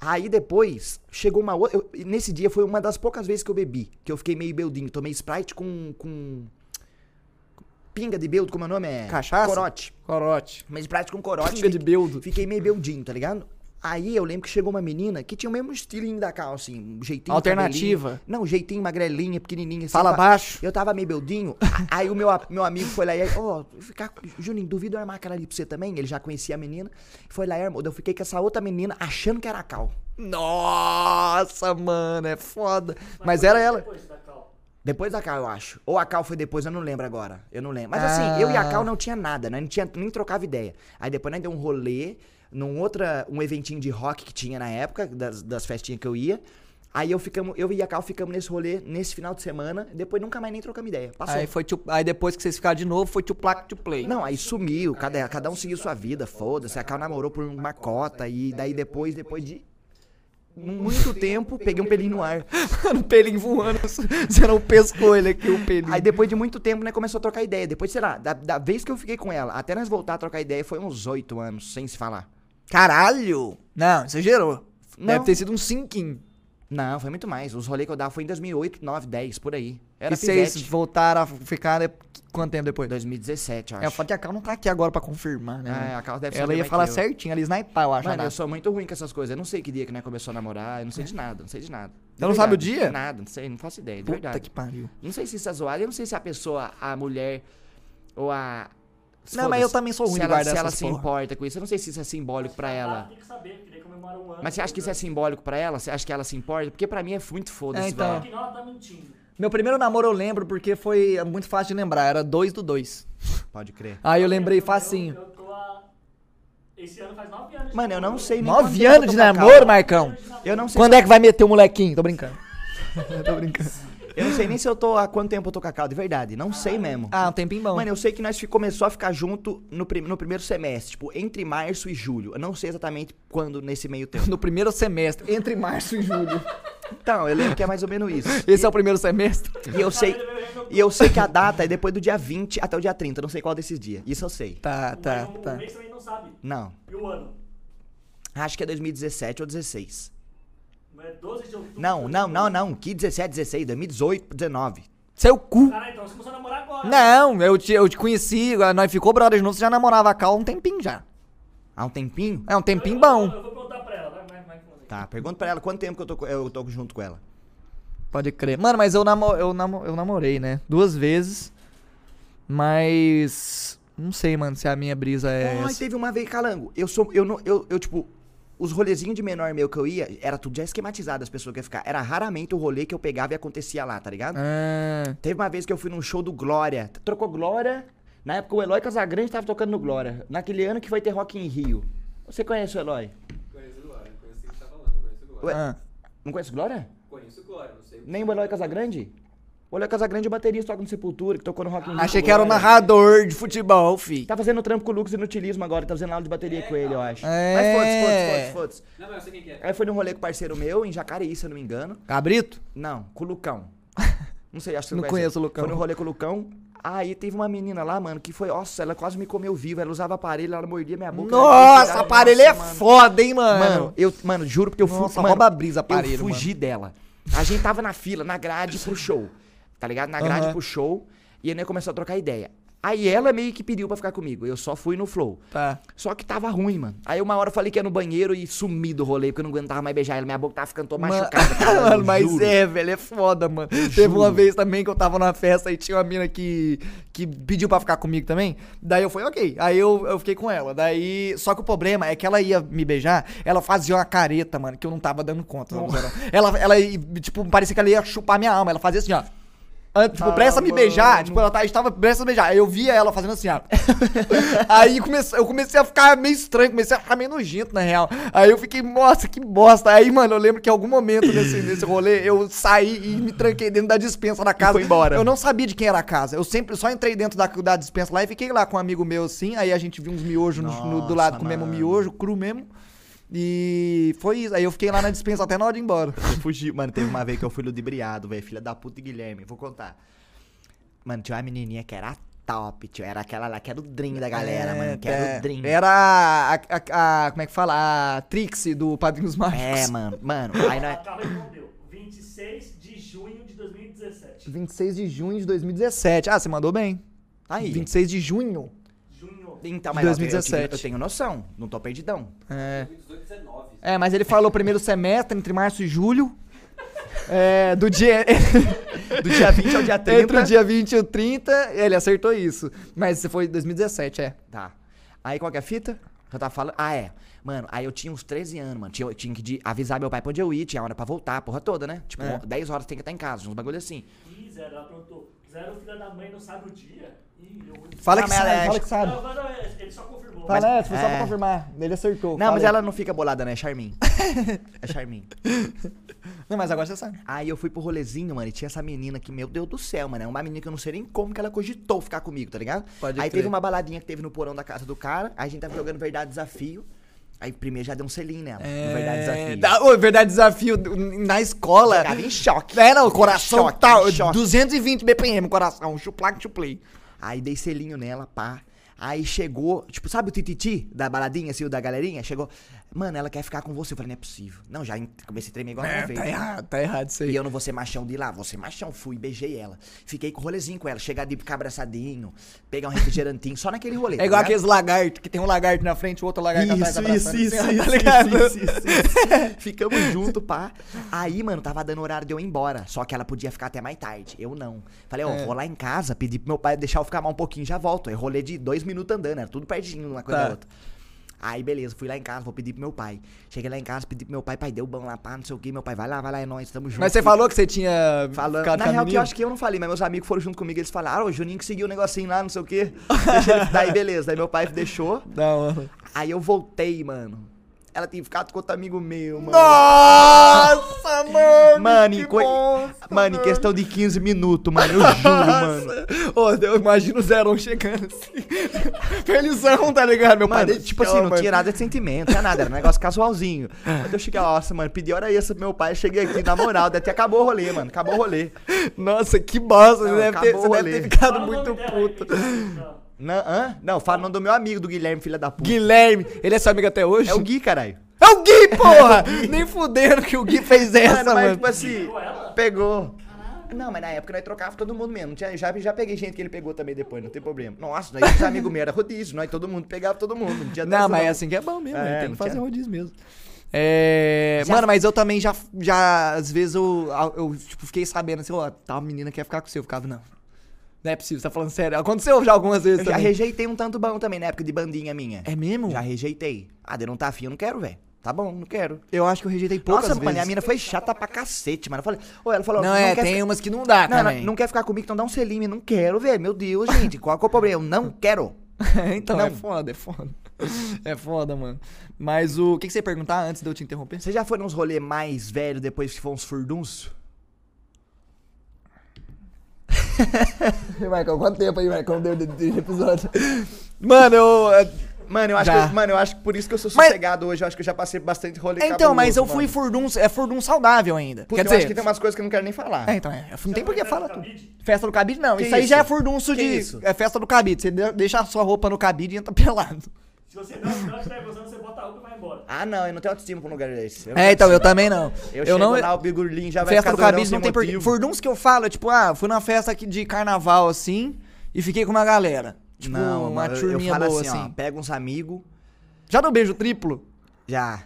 Aí depois, chegou uma outra. eu- nesse dia foi uma das poucas vezes que eu bebi. Que eu fiquei meio beldinho. Tomei Sprite com. com pinga de beldo, como é o nome? É. Cachaça? Corote. Corote. Mas Sprite com corote. Pinga de fiquei- beldo. Fiquei meio beldinho, tá ligado? Aí eu lembro que chegou uma menina que tinha o mesmo estilinho da Cal, assim, um jeitinho. Alternativa. Não, jeitinho, magrelinha, pequenininha. assim, Fala baixo. Eu tava meio beldinho. aí o meu, meu amigo foi lá e aí, ó, ficar. Juninho, duvido eu armar aquela ali pra você também. Ele já conhecia a menina. Foi lá e armou. Eu fiquei com essa outra menina achando que era a Cal. Nossa, mano, é foda. Mas foi era ela. Depois da Cal. Depois da Cal, eu acho. Ou a Cal foi depois, eu não lembro agora. Eu não lembro. Mas assim, eu e a Ah. Cal não tinha nada, né? Não tinha, nem trocava ideia. Aí depois nós deu um rolê num outra, um eventinho de rock que tinha na época, das, das festinhas que eu ia. Aí eu, ficamos, eu e a Cal ficamos nesse rolê nesse final de semana. Depois nunca mais nem trocamos ideia. Passou. Aí, foi to- aí depois que vocês ficaram de novo, foi to plaque to play. Não, aí sumiu, cada, cada um seguiu sua vida, foda-se. A Cal namorou por uma cota e daí depois, depois de muito tempo, peguei um pelinho no ar. um pelinho voando. Você não pescou ele aqui, o pelinho. Aí depois de muito tempo, né, começou a trocar ideia. Depois, sei lá, da, da vez que eu fiquei com ela, até nós voltar a trocar ideia, foi uns oito anos, sem se falar. Caralho! Não, exagerou. Não. Deve ter sido um cinquinho. Não, foi muito mais. Os rolês que eu dava foi em 2008, 9, 10, por aí. Era e vocês voltaram a ficar de- quanto tempo depois? 2017, eu É, acho. fato que a Cal não tá aqui agora pra confirmar, né? É, a Carla deve Ela ia falar eu. certinho, ela ia snipar, eu acho. Mano, eu sou muito ruim com essas coisas. Eu não sei que dia que né, começou a namorar. Eu não sei de nada, não sei de nada. De Você não sabe o dia? Nada, não sei, não faço ideia, de Puta verdade. que pariu. Não sei se isso é zoado, eu não sei se a pessoa, a mulher ou a. Não, mas eu também sou ruim se de ela, guardar se ela se porra. importa com isso. Eu não sei se isso é simbólico pra ela. Tem que saber, porque daí comemora um ano. Mas você acha que isso é simbólico pra ela? Você acha que ela se importa? Porque pra mim é muito foda-se, É, então. velho. ela tá mentindo. Meu primeiro namoro eu lembro porque foi muito fácil de lembrar, era 2 do 2. Pode crer. Aí eu lembrei Eu- facinho. Eu, tô há... Esse ano faz nove anos. de Mano, eu não sei nem quanto 9 tempo eu anos de namoro. Marcão. Eu não sei Quando é que vai meter o molequinho? Tô brincando. Tô brincando. Eu não sei nem se eu tô há quanto tempo eu tô com a Cal, de verdade. Não sei mesmo. Ah, um tempinho bom. Mano, eu sei que nós começou a ficar junto no, prim- no primeiro semestre, tipo, entre março e julho. Eu não sei exatamente quando nesse meio tempo. No primeiro semestre, entre março e julho. Então, eu lembro que é mais ou menos isso. Esse é o primeiro semestre? E eu sei, e eu sei que a data é depois do dia 20 até o dia 30. Eu não sei qual desses dias. Isso eu sei. Tá, tá, Mas o- tá. O mês também não sabe. Não. E o ano? Acho que é 2017 ou 16. Não é 12 de outubro? Não, não, não, não. Que 17, 16, 2018, 19. Seu cu. Caralho, então você começou a namorar agora. Não, eu te, eu te conheci, nós ficou brother de novo, você já namorava a Cal há um tempinho já. Há um tempinho? É um tempinho Eu- bom. Eu, eu vou perguntar pra ela. Vai, vai, vai. Tá, pergunta pra ela quanto tempo que eu tô, eu tô junto com ela. Pode crer. Mano, mas eu, namo, eu, namo, eu namorei, né? Duas vezes. Mas. Não sei, mano, se a minha brisa é. Ai, essa. teve uma vez, calango. Eu sou. Eu, não, eu, eu, tipo. Os rolezinhos de menor meu que eu ia, era tudo já esquematizado as pessoas que iam ficar. Era raramente o rolê que eu pegava e acontecia lá, tá ligado? Ah, Teve uma vez que eu fui num show do Glória. Trocou Glória. Na época o Eloy Casagrande tava tocando no Glória. Naquele ano que foi ter Rock em Rio. Você conhece o Eloy? Conheço o Glória, conheço o que você tá falando, conheço o Glória. Ué, ah. não conhece o Glória? Conheço o Glória, não sei. Nem o Eloy Casagrande? O Eloy Casagrande é o baterista, toca no Sepultura, que tocou no Rock in Rio. Achei que era o Glória. narrador de futebol, fi. Tá fazendo trampo com o Lucas e no Utilismo agora, tá fazendo aula de bateria com ele, eu acho. É. Mas foda-se, foda-se, foda-se, foda-se. Não, mas eu sei quem que é. Aí foi num rolê com um parceiro meu, em Jacareí, se eu não me engano. Cabrito? Não, com o Lucão. Não sei, acho que você Não conheço o Lucão. Foi num rolê com o Lucão. Aí teve uma menina lá, mano, que foi, nossa, ela quase me comeu viva. Ela usava aparelho, ela mordia minha boca. Nossa, aparelho é Nossa, mano. foda, hein, mano. Mano, eu, mano, juro porque eu fui. Nossa, mano, rouba a brisa, Eu aparelho, fugi dela. A gente tava na fila, na grade pro show. Tá ligado? Na grade Aham. pro show. E a gente começou a trocar ideia. Aí ela meio que pediu pra ficar comigo. Eu só fui no flow. Tá. Só que tava ruim, mano. Aí uma hora eu falei que ia no banheiro e sumi do rolê, porque eu não aguentava mais beijar ela. Minha boca tava ficando toda machucada. cara, mano, mas juro. é, velho, é foda, mano. Teve uma vez também que eu tava numa festa e tinha uma mina que, que pediu pra ficar comigo também. Daí eu falei, ok. Aí eu, eu fiquei com ela. Daí. Só que o problema é que ela ia me beijar, ela fazia uma careta, mano, que eu não tava dando conta. não. Ela, ela, tipo, parecia que ela ia chupar minha alma. Ela fazia assim, ó. Tipo, presta a me mano. beijar. Tipo, ela tá- estava presta me beijar. Aí eu via ela fazendo assim, ó. Aí comece- eu comecei a ficar meio estranho, comecei a ficar meio nojento, na real. Aí eu fiquei, nossa, que bosta. Aí, mano, eu lembro que em algum momento nesse, nesse rolê, eu saí e me tranquei dentro da dispensa da casa. foi embora. Eu não sabia de quem era a casa. Eu sempre só entrei dentro da, da dispensa lá e fiquei lá com um amigo meu assim. Aí a gente viu uns miojos no- no- do lado, comemos miojo, cru mesmo. E foi isso. Aí eu fiquei lá na dispensa até na hora de ir embora. Eu fugi. Mano, teve uma vez que eu fui ludibriado, velho. Filha da puta e Guilherme. Vou contar. Mano, tinha uma menininha que era top, tio. Era aquela lá que era o dream da galera, É, mano. Que era é. o dream. Era a, a- a- Como é que fala? A Trixie do Padrinhos Mágicos. É, mano. Mano, aí nós... Carla respondeu. 26 de junho de 2017. 26 de junho de 2017. Ah, você mandou bem. Aí. 26 de junho. Então, mas eu tenho- 2017. Eu tenho noção. Não tô perdidão. É. 2018, 19. É, mas ele falou primeiro semestre, entre março e julho. É, do dia. Do dia 20 ao dia 30. Entre o dia 20 e o 30, ele acertou isso. Mas você foi em 2017, é. Tá. Aí qual que é a fita? Eu tava falando. Ah, é. Mano, aí eu tinha uns 13 anos, mano. Tinha, eu tinha que de- avisar meu pai pra onde eu ia, tinha hora pra voltar, a porra toda, né? Tipo, É. 10 horas tem que estar em casa, uns bagulho assim. Ih, Zero, ela perguntou. Zero, filha da mãe, não sabe o dia? Fala Não, que sabe, é- fala que sabe. Não, não, não, ele só confirmou. Fala, Mas- é, foi só pra é. confirmar. Ele acertou. Não, fala mas aí. ela não fica bolada, né? É Charmin. é Charmin. Não, mas agora você sabe. Aí eu fui pro rolezinho, mano, e tinha essa menina que, meu Deus do céu, mano, é uma menina que eu não sei nem como que ela cogitou ficar comigo, tá ligado? Pode aí crer. teve uma baladinha que teve no porão da casa do cara, aí a gente tava jogando Verdade Desafio, aí primeiro já deu um selinho nela, no Verdade Desafio. É, Da, ô, verdade, desafio na escola. Ficava em choque. É, não, o coração Choque, tal. choque. 220 BPM, coração. Chuplac, chuplay. Aí dei selinho nela, pá. Aí chegou, tipo, sabe o tititi da baladinha, assim, o da galerinha? Chegou, Mano, ela quer ficar com você. Eu falei, não é possível. Não, já comecei a tremer igual uma É, vez. tá errado, tá errado isso E aí. eu não vou ser machão de ir lá, vou ser machão. Fui, beijei ela. Fiquei com o rolezinho com ela. Chegar de ficar abraçadinho, pegar um refrigerantinho, só naquele rolê. É igual tá ligado? aqueles lagartos, que tem um lagarto na frente e o outro lagarto atrás Isso, abraçando, isso, isso, assim, isso, tá ligado? isso, isso, isso. Ficamos junto, pá. Aí, mano, tava dando horário de eu ir embora. Só que ela podia ficar até mais tarde. Eu não. Falei, ó, É. vou lá em casa, pedi pro meu pai deixar eu ficar mais um pouquinho, já volto. Aí rolê de dois minutos andando, era tudo pertinho uma coisa Tá. da outra. Aí, beleza, fui lá em casa, vou pedir pro meu pai. Cheguei lá em casa, pedi pro meu pai, pai, deu bom lá, pá, não sei o que. Meu pai, vai lá, vai lá, é nóis, tamo junto. Mas você falou que você tinha Falando. Na real, que eu acho que eu não falei, mas meus amigos foram junto comigo, eles falaram, ah, o Juninho que seguiu o negocinho lá, não sei o ele... Daí, beleza, daí meu pai deixou. Da hora. Aí eu voltei, mano. Ela tinha ficado com outro amigo meu, mano. Nossa, mano! Mano, que em, coi- bosta, mano, em mano. questão de 15 minutos, mano. Eu juro, mano. Ô, eu imagino o Zerão chegando assim. Felizão, tá ligado? Meu pai Mano, dele, tipo assim, não tinha nada de sentimento, não tinha nada, era um negócio casualzinho. Quando eu cheguei, nossa, mano, pedi hora extra pro meu pai, cheguei aqui, na moral, até acabou o rolê, mano, acabou o rolê. Nossa, que bosta. Não, Você, deve ter, acabou você o deve rolê. ter ficado muito puto. É? Não, hã? Não, fala o nome do meu amigo, do Guilherme, filha da puta. Guilherme, ele é seu amigo até hoje? É o Gui, caralho. É o Gui, porra! Nem fudendo que o Gui fez essa, Mano, mano. mas tipo assim, Pegou. Não, mas na época nós trocava todo mundo mesmo. Tinha, já, já peguei gente que ele pegou também depois, não tem problema. Nossa, nós os amigos meus era rodízio, nós todo mundo pegava todo mundo. Não, tinha Não, mas é assim que é bom mesmo, É, né? tem que fazer tinha- rodízio mesmo. É, Já- Mano, mas eu também já, já às vezes eu, eu tipo, fiquei sabendo assim, ó, tal menina quer ficar com você, eu ficava, não. Não é possível, você tá falando sério. Aconteceu já algumas vezes Eu já também. rejeitei um tanto bom também na época de bandinha minha. É mesmo? Já rejeitei. Ah, de não tá afim, eu não quero, velho. Tá bom, não quero. Eu acho que eu rejeitei poucas Nossa, vezes. e a mina foi chata pra cacete, mano. Eu falei, ô, ela falou, Não, é, quer tem ficar- umas que não dá Não, também. não, não quer ficar comigo, então dá um selinho. Não quero, velho. Meu Deus, gente. Qual que é o problema? Eu não quero. então, é Não. foda, é foda. É foda, mano. Mas o, o que, que você ia perguntar antes de eu te interromper? Você já foi nos rolês mais velhos depois que foi uns Marcão, quanto tempo aí, Marcão, deu de, de episódio? Mano, eu... é, Mano, eu acho Já. que, mano, eu acho que por isso que eu sou Mas- sossegado hoje. Eu acho que eu já passei bastante rolê Então, mas eu fui furdum, é furdum saudável ainda. Porque Quer eu acho dizer, que tem umas coisas que eu não quero nem falar. É, então, é, não tem por que falar do tudo. Festa do cabide, não. Que isso aí isso? já é furdunço Que de. isso? É festa do cabide. Você de- deixa a sua roupa no cabide e entra pelado. Se você não, não estiver gostando, você bota a roupa e vai embora. Ah, não, eu não tenho autoestima pra um lugar desse. Eu É, então, eu também não. Eu, Eu, chego não. lá, o bigurlinho já vai Festa ficar do doidão cabide sem não tem porquê. Furdunço que eu falo é tipo, ah, fui numa festa aqui de carnaval assim e fiquei com uma galera. Tipo, não, uma mano, eu- eu turminha falo boa assim, assim. ó, pega uns amigos, Já deu beijo triplo? já.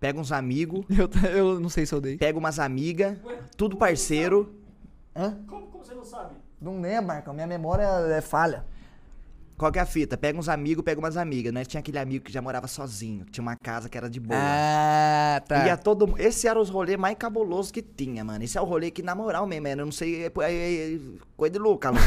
Pega uns amigos, Eu, eu não sei se eu dei. pega umas amigas, tudo parceiro. Hã? Como, como você não sabe? Não lembro, Marcão. Minha memória é falha. Qual que é a fita? Pega uns amigos, pega umas amigas, né? Tinha aquele amigo que já morava sozinho, que tinha uma casa que era de boa. Ah, tá. Ia todo mu- Esse era os rolês mais cabulosos que tinha, mano. Esse é o rolê que, na moral mesmo, eu não sei, é, é- é coisa de louca, Lu.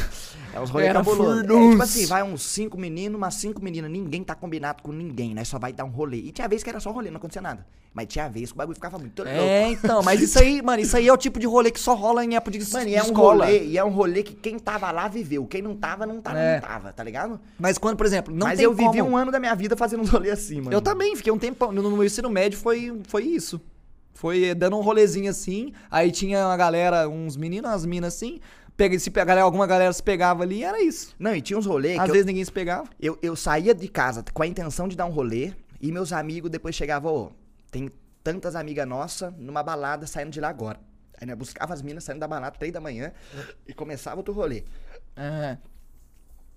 É uns rolês Era cabulosos. É, tipo assim, vai uns cinco meninos, umas cinco meninas, ninguém tá combinado com ninguém, né? Só vai dar um rolê. E tinha vez que era só rolê, não acontecia nada. Mas tinha vez que o bagulho ficava muito louco. É, então, mas isso aí, mano, isso aí é o tipo de rolê que só rola em época de, Mano, de e é um escola. rolê, e é um rolê que quem tava lá viveu. Quem não tava, não tava, É. não tava, tá ligado? Mas quando, por exemplo, não Mas tem eu vivi como... um ano da minha vida fazendo um rolê assim, mano. Eu também, fiquei um tempão. No, meu ensino médio foi, foi isso. Foi dando um rolezinho assim. Aí tinha uma galera, uns meninos, umas minas assim. Pega, se pegar, alguma galera se pegava ali e era isso. Não, e tinha uns rolês Às que eu- vezes ninguém se pegava. Eu, eu saía de casa com a intenção de dar um rolê e meus amigos depois chegavam, ô, tem tantas amigas nossas numa balada saindo de lá agora. Aí nós buscava as minas saindo da balada três da manhã e começava outro rolê. É,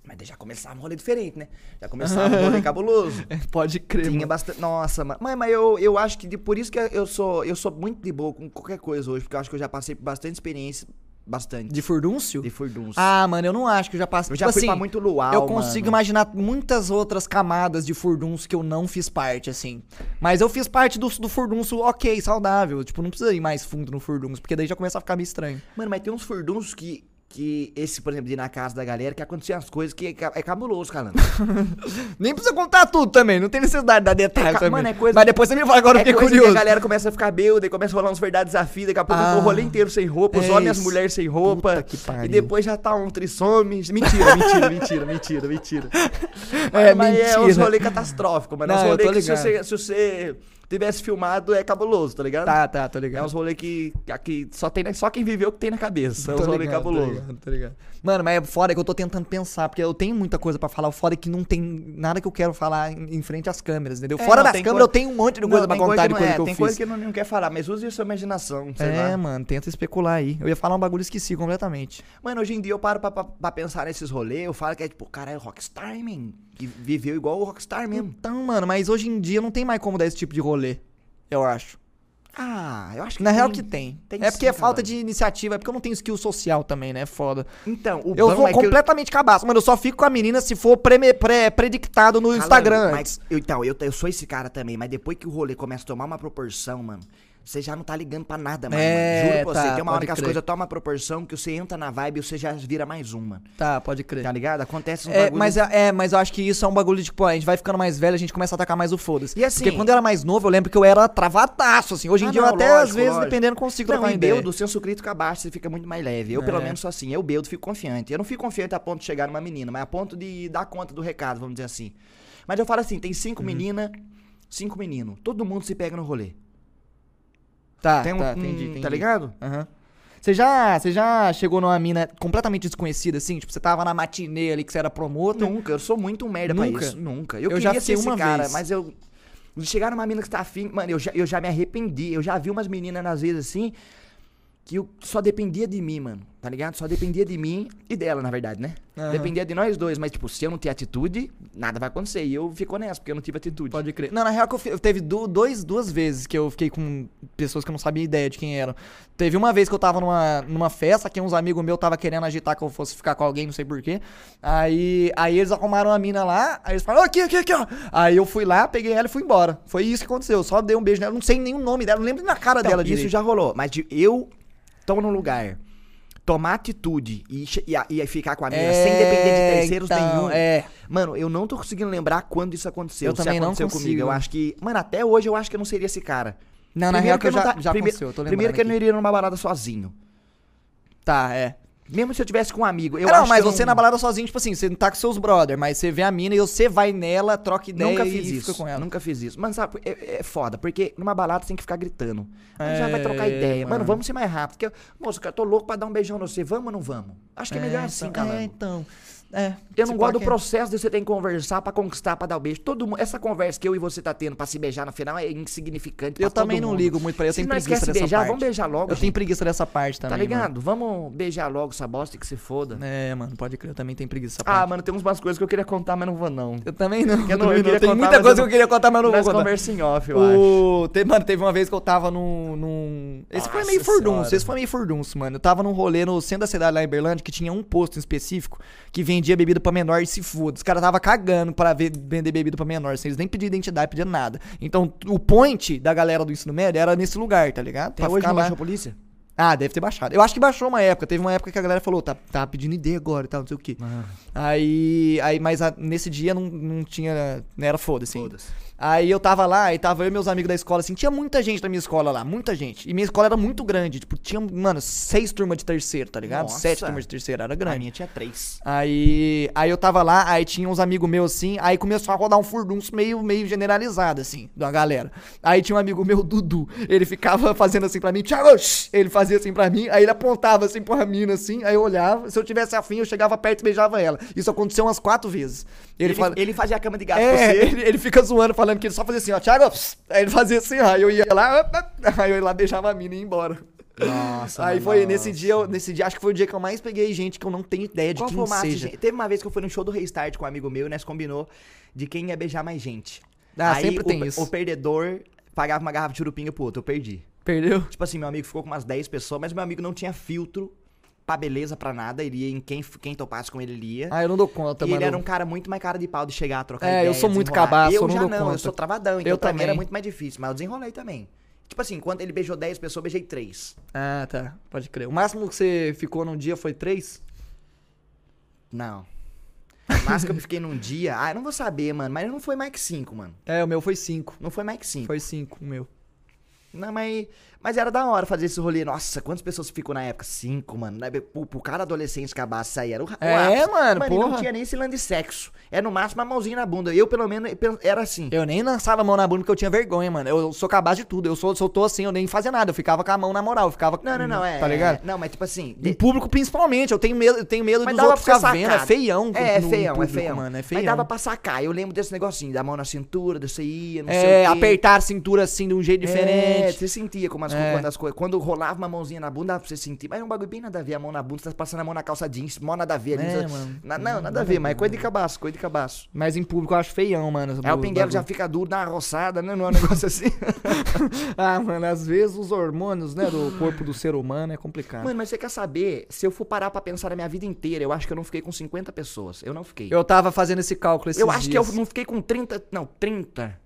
Mas daí já começava um rolê diferente, né? Já começava um rolê cabuloso. pode crer, Tinha bastante. Nossa, mano. Mas, mas eu, eu acho que de- por isso que eu sou, eu sou muito de boa com qualquer coisa hoje, porque eu acho que eu já passei por bastante experiência. Bastante. De furdúncio? de furdunço. Ah, mano, eu não acho que eu já passei. eu tipo já fui assim, pra muito luau, Eu consigo mano. imaginar muitas outras camadas de furdunço que eu não fiz parte, assim. Mas eu fiz parte do, do furdunço ok, saudável. Tipo, não precisa ir mais fundo no furdunço, porque daí já começa a ficar meio estranho. Mano, mas tem uns furdunços que. Que esse, por exemplo, de ir na casa da galera, que aconteciam as coisas que é, é cabuloso, calando. Nem precisa contar tudo também, não tem necessidade de dar É, ca- também. mano, é coisa- Mas depois você me fala, agora eu é fiquei coisa curioso. que a galera começa a ficar bêbada e começa a rolar uns verdades desafios, daqui a pouco Ah. o rolê inteiro sem roupa, os É homens e as mulheres sem roupa. E depois já tá um trissome. Mentira, mentira, mentira, mentira, mentira. É, mas é uns mentira. rolê catastrófico, mano. É Não, uns eu rolê que se você, se você tivesse filmado, é cabuloso, tá ligado? Tá, tá, tô É ligado. uns rolês que, que só, tem, só quem viveu que tem na cabeça. É uns rolês ligado, tô cabulosos. ligado, tô ligado. Mano, mas é foda que eu tô tentando pensar, porque eu tenho muita coisa pra falar. O foda é que não tem nada que eu quero falar em, frente às câmeras, entendeu? É, Fora não, das tem câmeras coisa- eu tenho um monte de coisa pra tem contar de não coisa é, que eu tem fiz. coisa que não, não quer falar, mas use a sua imaginação, É, lá. mano, tenta especular aí. Eu ia falar um bagulho e esqueci completamente. Mano, hoje em dia eu paro pra, pra, pra pensar nesses rolês, eu falo que é tipo, cara, é Rockstar, man. Que viveu igual o Rockstar mesmo. Então, mano, mas hoje em dia não tem mais como dar esse tipo de rolê, eu acho. Ah, eu acho que Na real tem. que tem. Tem é porque sim, é falta de iniciativa, é porque eu não tenho skill social também, né? Foda. Então, o Eu sou é que eu- completamente cabaço, mano. Eu só fico com a menina se for preme- pré- predictado no Falando, Instagram. Mas, eu- então, eu, eu sou esse cara também, mas depois que o rolê começa a tomar uma proporção, mano, você já não tá ligando pra nada mais, É, mano. Juro pra você. tá, Tem uma hora que as coisas tomam uma proporção que você entra na vibe e você já vira mais um, mano. Tá, pode crer. Tá ligado? Acontece um É, bagulho... mas, é, é, mas eu acho que isso é um bagulho de, tipo, a gente vai ficando mais velho, a gente começa a atacar mais o foda-se. E assim- Porque quando eu era mais novo, eu lembro que eu era travadaço, assim. Hoje em Ah, dia eu não, até, lógico, às vezes, lógico. dependendo, consigo Não, trocar ideia. Beldo, o senso crítico abaixo, você fica muito mais leve. Eu, pelo É. menos, sou assim. Eu, Beldo, fico confiante. Eu não fico confiante a ponto de chegar numa menina, mas a ponto de dar conta do recado, vamos dizer assim. Mas eu falo assim, tem Uhum. cinco meninas, cinco meninos. Todo mundo se pega no rolê. Tá, tem um, tá, entendi, entendi. Tá ligado? Aham. Você já, você já chegou numa mina completamente desconhecida, assim? Tipo, você tava na matinê ali que você era promotor. Nunca, eu sou muito um merda Nunca? pra isso. Nunca. Eu, Eu queria já ser uma cara, vez. mas eu. Chegar numa mina que tá afim. Mano, eu já, eu já me arrependi. Eu já vi umas meninas, às vezes, assim. Que eu só dependia de mim, mano. Tá ligado? Só dependia de mim e dela, na verdade, né? Aham. Dependia de nós dois. Mas, tipo, se eu não ter atitude, nada vai acontecer. E eu fico nessa, porque eu não tive atitude. Pode crer. Não, na real que eu, eu teve du- dois, duas vezes que eu fiquei com pessoas que eu não sabia ideia de quem eram. Teve uma vez que eu tava numa, numa festa, que uns amigos meus tava querendo agitar que eu fosse ficar com alguém, não sei porquê. Aí, aí eles arrumaram uma mina lá, aí eles falaram, "Ó, aqui, aqui, aqui, ó. Aí eu fui lá, peguei ela e fui embora. Foi isso que aconteceu. Eu só dei um beijo nela, não sei nem o nome dela, não lembro nem na cara Então, dela isso direito. já rolou. Mas de eu tô num lugar, tomar atitude e, e, e ficar com a mina sem depender de terceiros então, nenhum. É. Mano, eu não tô conseguindo lembrar quando isso aconteceu. Eu se também não aconteceu consigo. comigo. Eu acho que. Mano, até hoje eu acho que eu não seria esse cara. Não, na real que eu não já, tá- já primeiro, aconteceu, eu tô lembrando primeiro que eu não aqui. iria numa balada sozinho. Tá, é. Mesmo se eu tivesse com um amigo. Eu É, não, mas você na balada sozinho, tipo assim, você não tá com seus brother, mas você vê a mina e você vai nela, troca ideia Nunca e fiz fica isso. com ela. Nunca fiz isso. Mano, sabe, é, é foda, porque numa balada você tem que ficar gritando. Aí já vai É, trocar ideia. Mano, mano. vamos ser mais rápido. Porque, moço, eu tô louco pra dar um beijão no você. Vamos ou não vamos? Acho que é, melhor assim, então, cara. É, então. É. Eu não gosto do processo de você ter que conversar pra conquistar, pra dar o beijo. Todo mundo, essa conversa que eu e você tá tendo pra se beijar no final é insignificante. Eu pra todo também não mundo. ligo muito pra isso, Se eu tenho nós preguiça quer se dessa beijar, parte. vamos beijar logo. Eu tenho gente. preguiça dessa parte Tá também. ligado? Vamos beijar logo essa bosta que se foda. Mano. É, mano, pode crer, eu também tenho preguiça dessa Ah, parte. mano, tem umas coisas que eu queria contar, mas não vou não. Eu também não. Eu não- também eu queria Tem contar, muita coisa eu que eu queria contar, mas eu não vou Nós conversa em off, eu acho. O... Teve, mano, teve uma vez que eu tava num. num... Esse foi meio furdunço, esse foi meio furdunço, mano. Eu tava num rolê no centro da cidade lá em Berlândia que tinha um posto específico que vendia bebida pra menor e se foda. Os caras tava cagando pra ver- vender bebida pra menor, sem eles nem pedir identidade, pediam nada. Então, o point da galera do ensino médio era nesse lugar, tá ligado? Até Pra hoje não lá. baixou a polícia? Ah, deve ter baixado. Eu acho que baixou uma época. Teve uma época que a galera falou, tá, tá pedindo ID agora e tal, não sei o quê. Aí, aí mas a- nesse dia não, não tinha. Não era foda-se. ainda. Foda-se. Aí eu tava lá, e tava eu e meus amigos da escola, assim, tinha muita gente na minha escola lá, muita gente. E minha escola era muito grande, tipo, tinha, mano, seis turmas de terceiro, tá ligado? Nossa. Sete turmas de terceiro, era A grande. minha tinha três. Aí, aí eu tava lá, aí tinha uns amigos meus assim, aí começou a rodar um furdunço meio, meio generalizado, assim, da galera. Aí tinha um amigo meu, Dudu, ele ficava fazendo assim pra mim, Thiago, ele fazia assim pra mim, aí ele apontava assim pra mina, assim, aí eu olhava, se eu tivesse afim, eu chegava perto e beijava ela. Isso aconteceu umas quatro vezes. Ele, Ele, fala... ele fazia a cama de gato É, pra você. ele, ele fica zoando, falando que ele só fazia assim, ó, Thiago, pss. aí ele fazia assim, ó, aí eu ia lá, aí eu ia lá, beijava a mina e ia embora. Nossa, aí foi, nossa. nesse dia, eu- nesse dia, acho que foi o dia que eu mais peguei gente que eu não tenho ideia de Qual quem foi o máximo, seja. gente? Teve uma vez que eu fui no show do Restart com um amigo meu e nós combinou de quem ia beijar mais gente. Ah, Aí sempre o, tem isso. O perdedor pagava uma garrafa de churupinga pro outro, eu perdi. Perdeu? Tipo assim, meu amigo ficou com umas 10 pessoas, mas meu amigo não tinha filtro pra beleza, pra nada. Ele ia em quem, quem topasse com ele, ele ia. Ah, eu não dou conta, e mano. ele era um cara muito mais cara de pau de chegar a trocar É, ideia, eu sou muito cabaço, eu, eu não já dou não, eu conta. sou travadão, então Eu pra mim era também. muito mais difícil, mas eu desenrolei também. Tipo assim, quando ele beijou 10 pessoas, eu beijei 3. Ah, tá. Pode crer. O máximo que você ficou num dia foi três? Não. Mas que eu fiquei num dia, ah, eu não vou saber, mano, mas não foi mais que 5, mano. É, o meu foi cinco. Não foi mais que 5. Foi cinco, o meu. Não, mas, mas era da hora fazer esse rolê. Nossa, quantas pessoas ficam na época? Cinco, mano. Né? Pro, pro cara adolescente acabar sair era o, o É, ápice. mano, Mano, e não porra. tinha nem esse lance de sexo. Era no máximo uma mãozinha na bunda. Eu, pelo menos, era assim. Eu nem lançava a mão na bunda porque eu tinha vergonha, mano. Eu sou capaz de tudo. Eu sou, se eu tô assim, eu nem fazia nada. Eu ficava com a mão na moral. Eu ficava. Não, não, não, é. Tá ligado? Não, mas tipo assim. Em de- público, principalmente. Eu tenho medo, eu tenho medo Mas dos outros ficar vendo. É feião. É, é no feião, é público, feião. Mano, é Mas feião. dava pra sacar. Eu lembro desse negocinho, da mão na cintura, você ia, não sei É, o quê. apertar a cintura assim de um jeito É, diferente. você sentia como É. quando as. Quando rolava uma mãozinha na bunda, dava pra você sentir. Mas é um bagulho bem nada a ver. A mão na bunda, você tá passando a mão na calça jeans, mó nada a ver ali. É, mano. Na- não, nada a ver, mas é coisa de cabaço, coisa de cabaço. Mas em público eu acho feião, mano. Aí o pinguelo já fica duro, dá uma roçada, né? Não é um negócio assim. Ah, mano, às vezes os hormônios, né, do corpo do ser humano é complicado. Mano, mas você quer saber? Se eu for parar pra pensar na minha vida inteira, eu acho que eu não fiquei com 50 pessoas. Eu não fiquei. Eu tava fazendo esse cálculo esses Eu acho que eu dias. não fiquei com 30. Não, 30.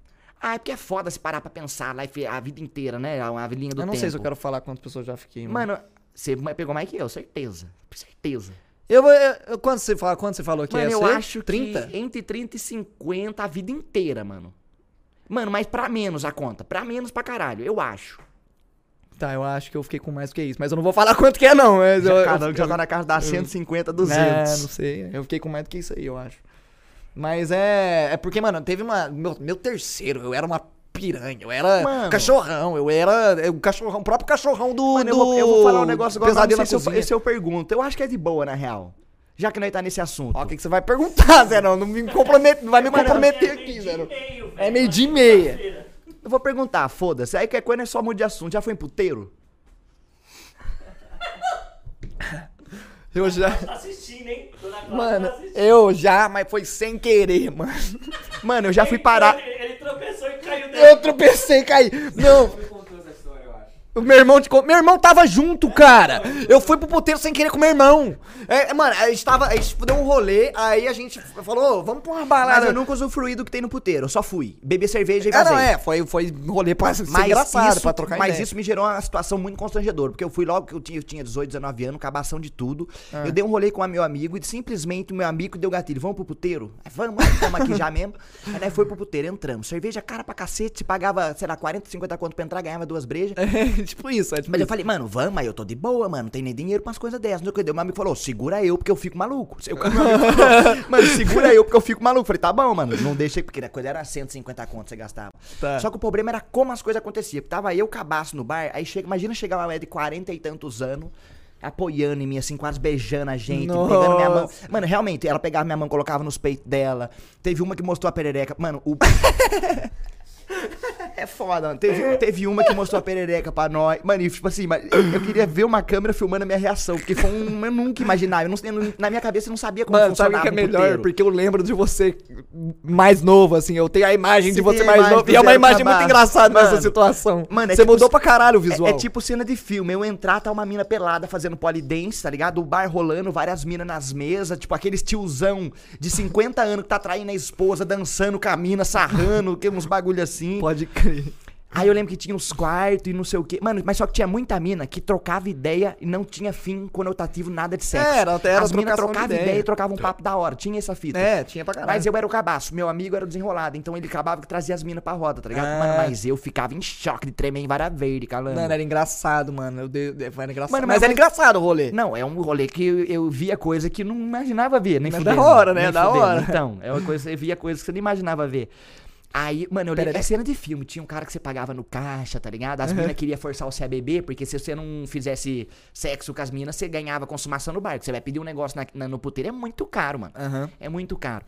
Ah, é porque é foda se parar pra pensar lá e fe- a vida inteira, né? A, a linha do Eu não tempo. sei se eu quero falar quantas pessoas já fiquei, mano. Mano, você pegou mais que eu, certeza. Certeza. Eu, vou- eu, eu- quando, você fala, quando você falou que Mano, ia eu ser? acho 30? que entre 30 e 50 a vida inteira, mano. Mano, mas pra menos a conta. Pra menos pra caralho, eu acho. Tá, eu acho que eu fiquei com mais que isso. Mas eu não vou falar quanto que é, não. Mas eu, Cada um já tá na casa da 150, 200. É, não sei. Eu fiquei com mais do que isso aí, eu acho. Mas é. É porque, mano, teve uma. Meu, meu terceiro, eu era uma piranha. Eu era Mano. cachorrão. Eu era. O cachorrão, o próprio cachorrão do. Mano, eu do vou, eu vou falar um negócio agora, Pesadelo não sei na se eu, se eu pergunto. Eu acho que é de boa, na real. Já que nós tá nesse assunto. Ó, o que, que você vai perguntar, Zé? Não, não me compromete, não vai me Mano, comprometer É aqui, Zé. É meio dia e meia. Eu vou perguntar, foda-se. Aí que é coisa é só muda de assunto. Já foi em puteiro? Eu já. Tá assistindo, hein? Mano, tá eu já, mas foi sem querer, mano. Mano, eu já fui parar. Ele, ele tropeçou e caiu dentro. Eu tropecei e caí. Não. O meu irmão te Meu irmão tava junto, cara. Eu fui pro puteiro sem querer com meu irmão. É, mano, a gente tava. A gente deu um rolê, aí a gente falou, "Ô, vamos pra uma balada. Mas eu nunca usufruí do que tem no puteiro. Eu só fui. Beber cerveja e Ah, vazei. não, é. Foi, foi rolê pra ser Mas engraçado, isso, pra trocar Mas ideia. isso me gerou uma situação muito constrangedora. Porque eu fui logo que eu tinha, eu tinha 18, 19 anos, acabação de tudo. Ah. Eu dei um rolê com o meu amigo e simplesmente o meu amigo deu gatilho. Vamos pro puteiro? Aí, vamos, estamos aqui já mesmo. Aí nós foi pro puteiro, entramos. Cerveja cara pra cacete. Se pagava, sei lá, 40, 50 conto pra entrar, ganhava duas brejas. É, tipo isso, é tipo Mas eu isso. falei, mano, vamos, mas eu tô de boa, mano. Não tem nem dinheiro umas coisas dessas. Não Meu amigo falou, segura eu, porque eu fico maluco. Eu, meu amigo falou, mano, segura eu, porque eu fico maluco. Falei, tá bom, mano. Não deixei, porque a coisa era 150 conto que você gastava. Tá. Só que o problema era como as coisas aconteciam. Tava eu, cabaço no bar, aí chega, imagina chegar uma mulher de 40 e tantos anos. Apoiando em mim, assim, quase beijando a gente, pegando minha mão. Nossa. Mano, realmente, ela pegava minha mão, colocava nos peitos dela. Teve uma que mostrou a perereca. Mano, o. É foda, mano. Teve, teve uma que mostrou a perereca pra nós. Mano, e tipo assim, eu queria ver uma câmera filmando a minha reação. Porque foi um. Eu nunca imaginava. Eu não, na minha cabeça eu não sabia como Mano, sabe o funcionava que é melhor? puteiro. Porque eu lembro de você mais novo, assim. Eu tenho a imagem de você mais novo. E é uma imagem muito engraçada nessa Mano, situação. mano, é você tipo- mudou pra caralho o É- visual. É, tipo cena de filme. Eu entrar, tá uma mina pelada fazendo polidense, tá ligado? O bar rolando, várias minas nas mesas. Tipo aqueles tiozão de 50 anos que tá traindo a esposa, dançando com a mina, sarrando, que uns bagulho assim. Pode crer. Aí eu lembro que tinha uns quartos e não sei o quê. Mano, mas só que tinha muita mina que trocava ideia e não tinha fim conotativo nada de sexo. É, era- era As minas trocavam ideia. ideia e trocavam um papo da hora. Tinha essa fita. É, tinha pra caralho. Mas eu era o cabaço, meu amigo era o desenrolado, então ele acabava que trazia as minas pra roda, tá ligado? Ah. Mano, mas eu ficava em choque de tremer em vara verde, calando. Mano, era engraçado, mano. Eu dei, era engraçado. Mano, mas, mas- era engraçado o rolê. Não, é um rolê que eu, eu via coisa que não imaginava ver, nem Mas fudendo. da hora, né? Da fudendo. hora. Então, é uma coisa, você via coisas que você não imaginava ver. Aí, mano, eu lembro, é cena de filme, tinha um cara que você pagava no caixa, tá ligado? As minas queriam forçar você a beber, porque se você não fizesse sexo com as minas, você ganhava consumação no bar. que Você vai pedir um negócio na- na- no puteiro, é muito caro, mano. Aham. É muito caro.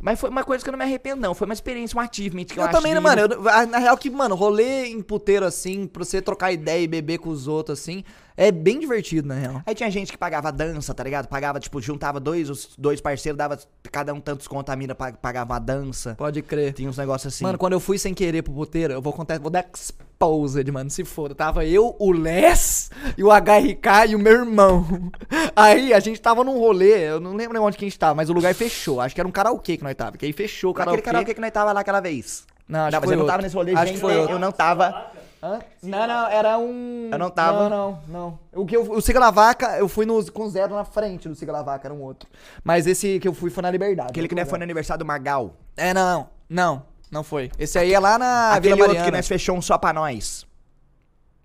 Mas foi uma coisa que eu não me arrependo, não. Foi uma experiência, um achievement que eu, Eu, também, que- mano? eu- na real que, mano, rolê em puteiro assim, pra você trocar ideia e beber com os outros assim, é bem divertido, na real. Aí tinha gente que pagava dança, tá ligado? Pagava, tipo, juntava dois, os dois parceiros, dava cada um tantos conto, a mina pa- pagava uma dança. Pode crer. Tinha uns negócios assim. Mano, quando eu fui sem querer pro puteiro, eu vou contar, vou dar exposed, mano, se foda. Tava eu, o Les, e o HRK e o meu irmão. Aí a gente tava num rolê, eu não lembro onde que a gente tava, mas o lugar fechou. Acho que era um karaokê que nós tava, que aí fechou o Aquele karaokê. karaokê que nós tava lá aquela vez. Não, acho Não, mas eu não outro. tava nesse rolê, Acho gente. que foi outro. Eu não tava. Hã? Não, não, era um. Eu não tava. Não, não, não. O, que eu, o Siga La Vaca, eu fui no, com zero na frente do Siga La Vaca, era um outro. Mas esse que eu fui foi na Liberdade. Aquele que nós foi no aniversário do Magal. É, não, não. Não, não foi. Esse aí é lá na Aquele Vila outro Mariana. que nós fechou um só pra nós.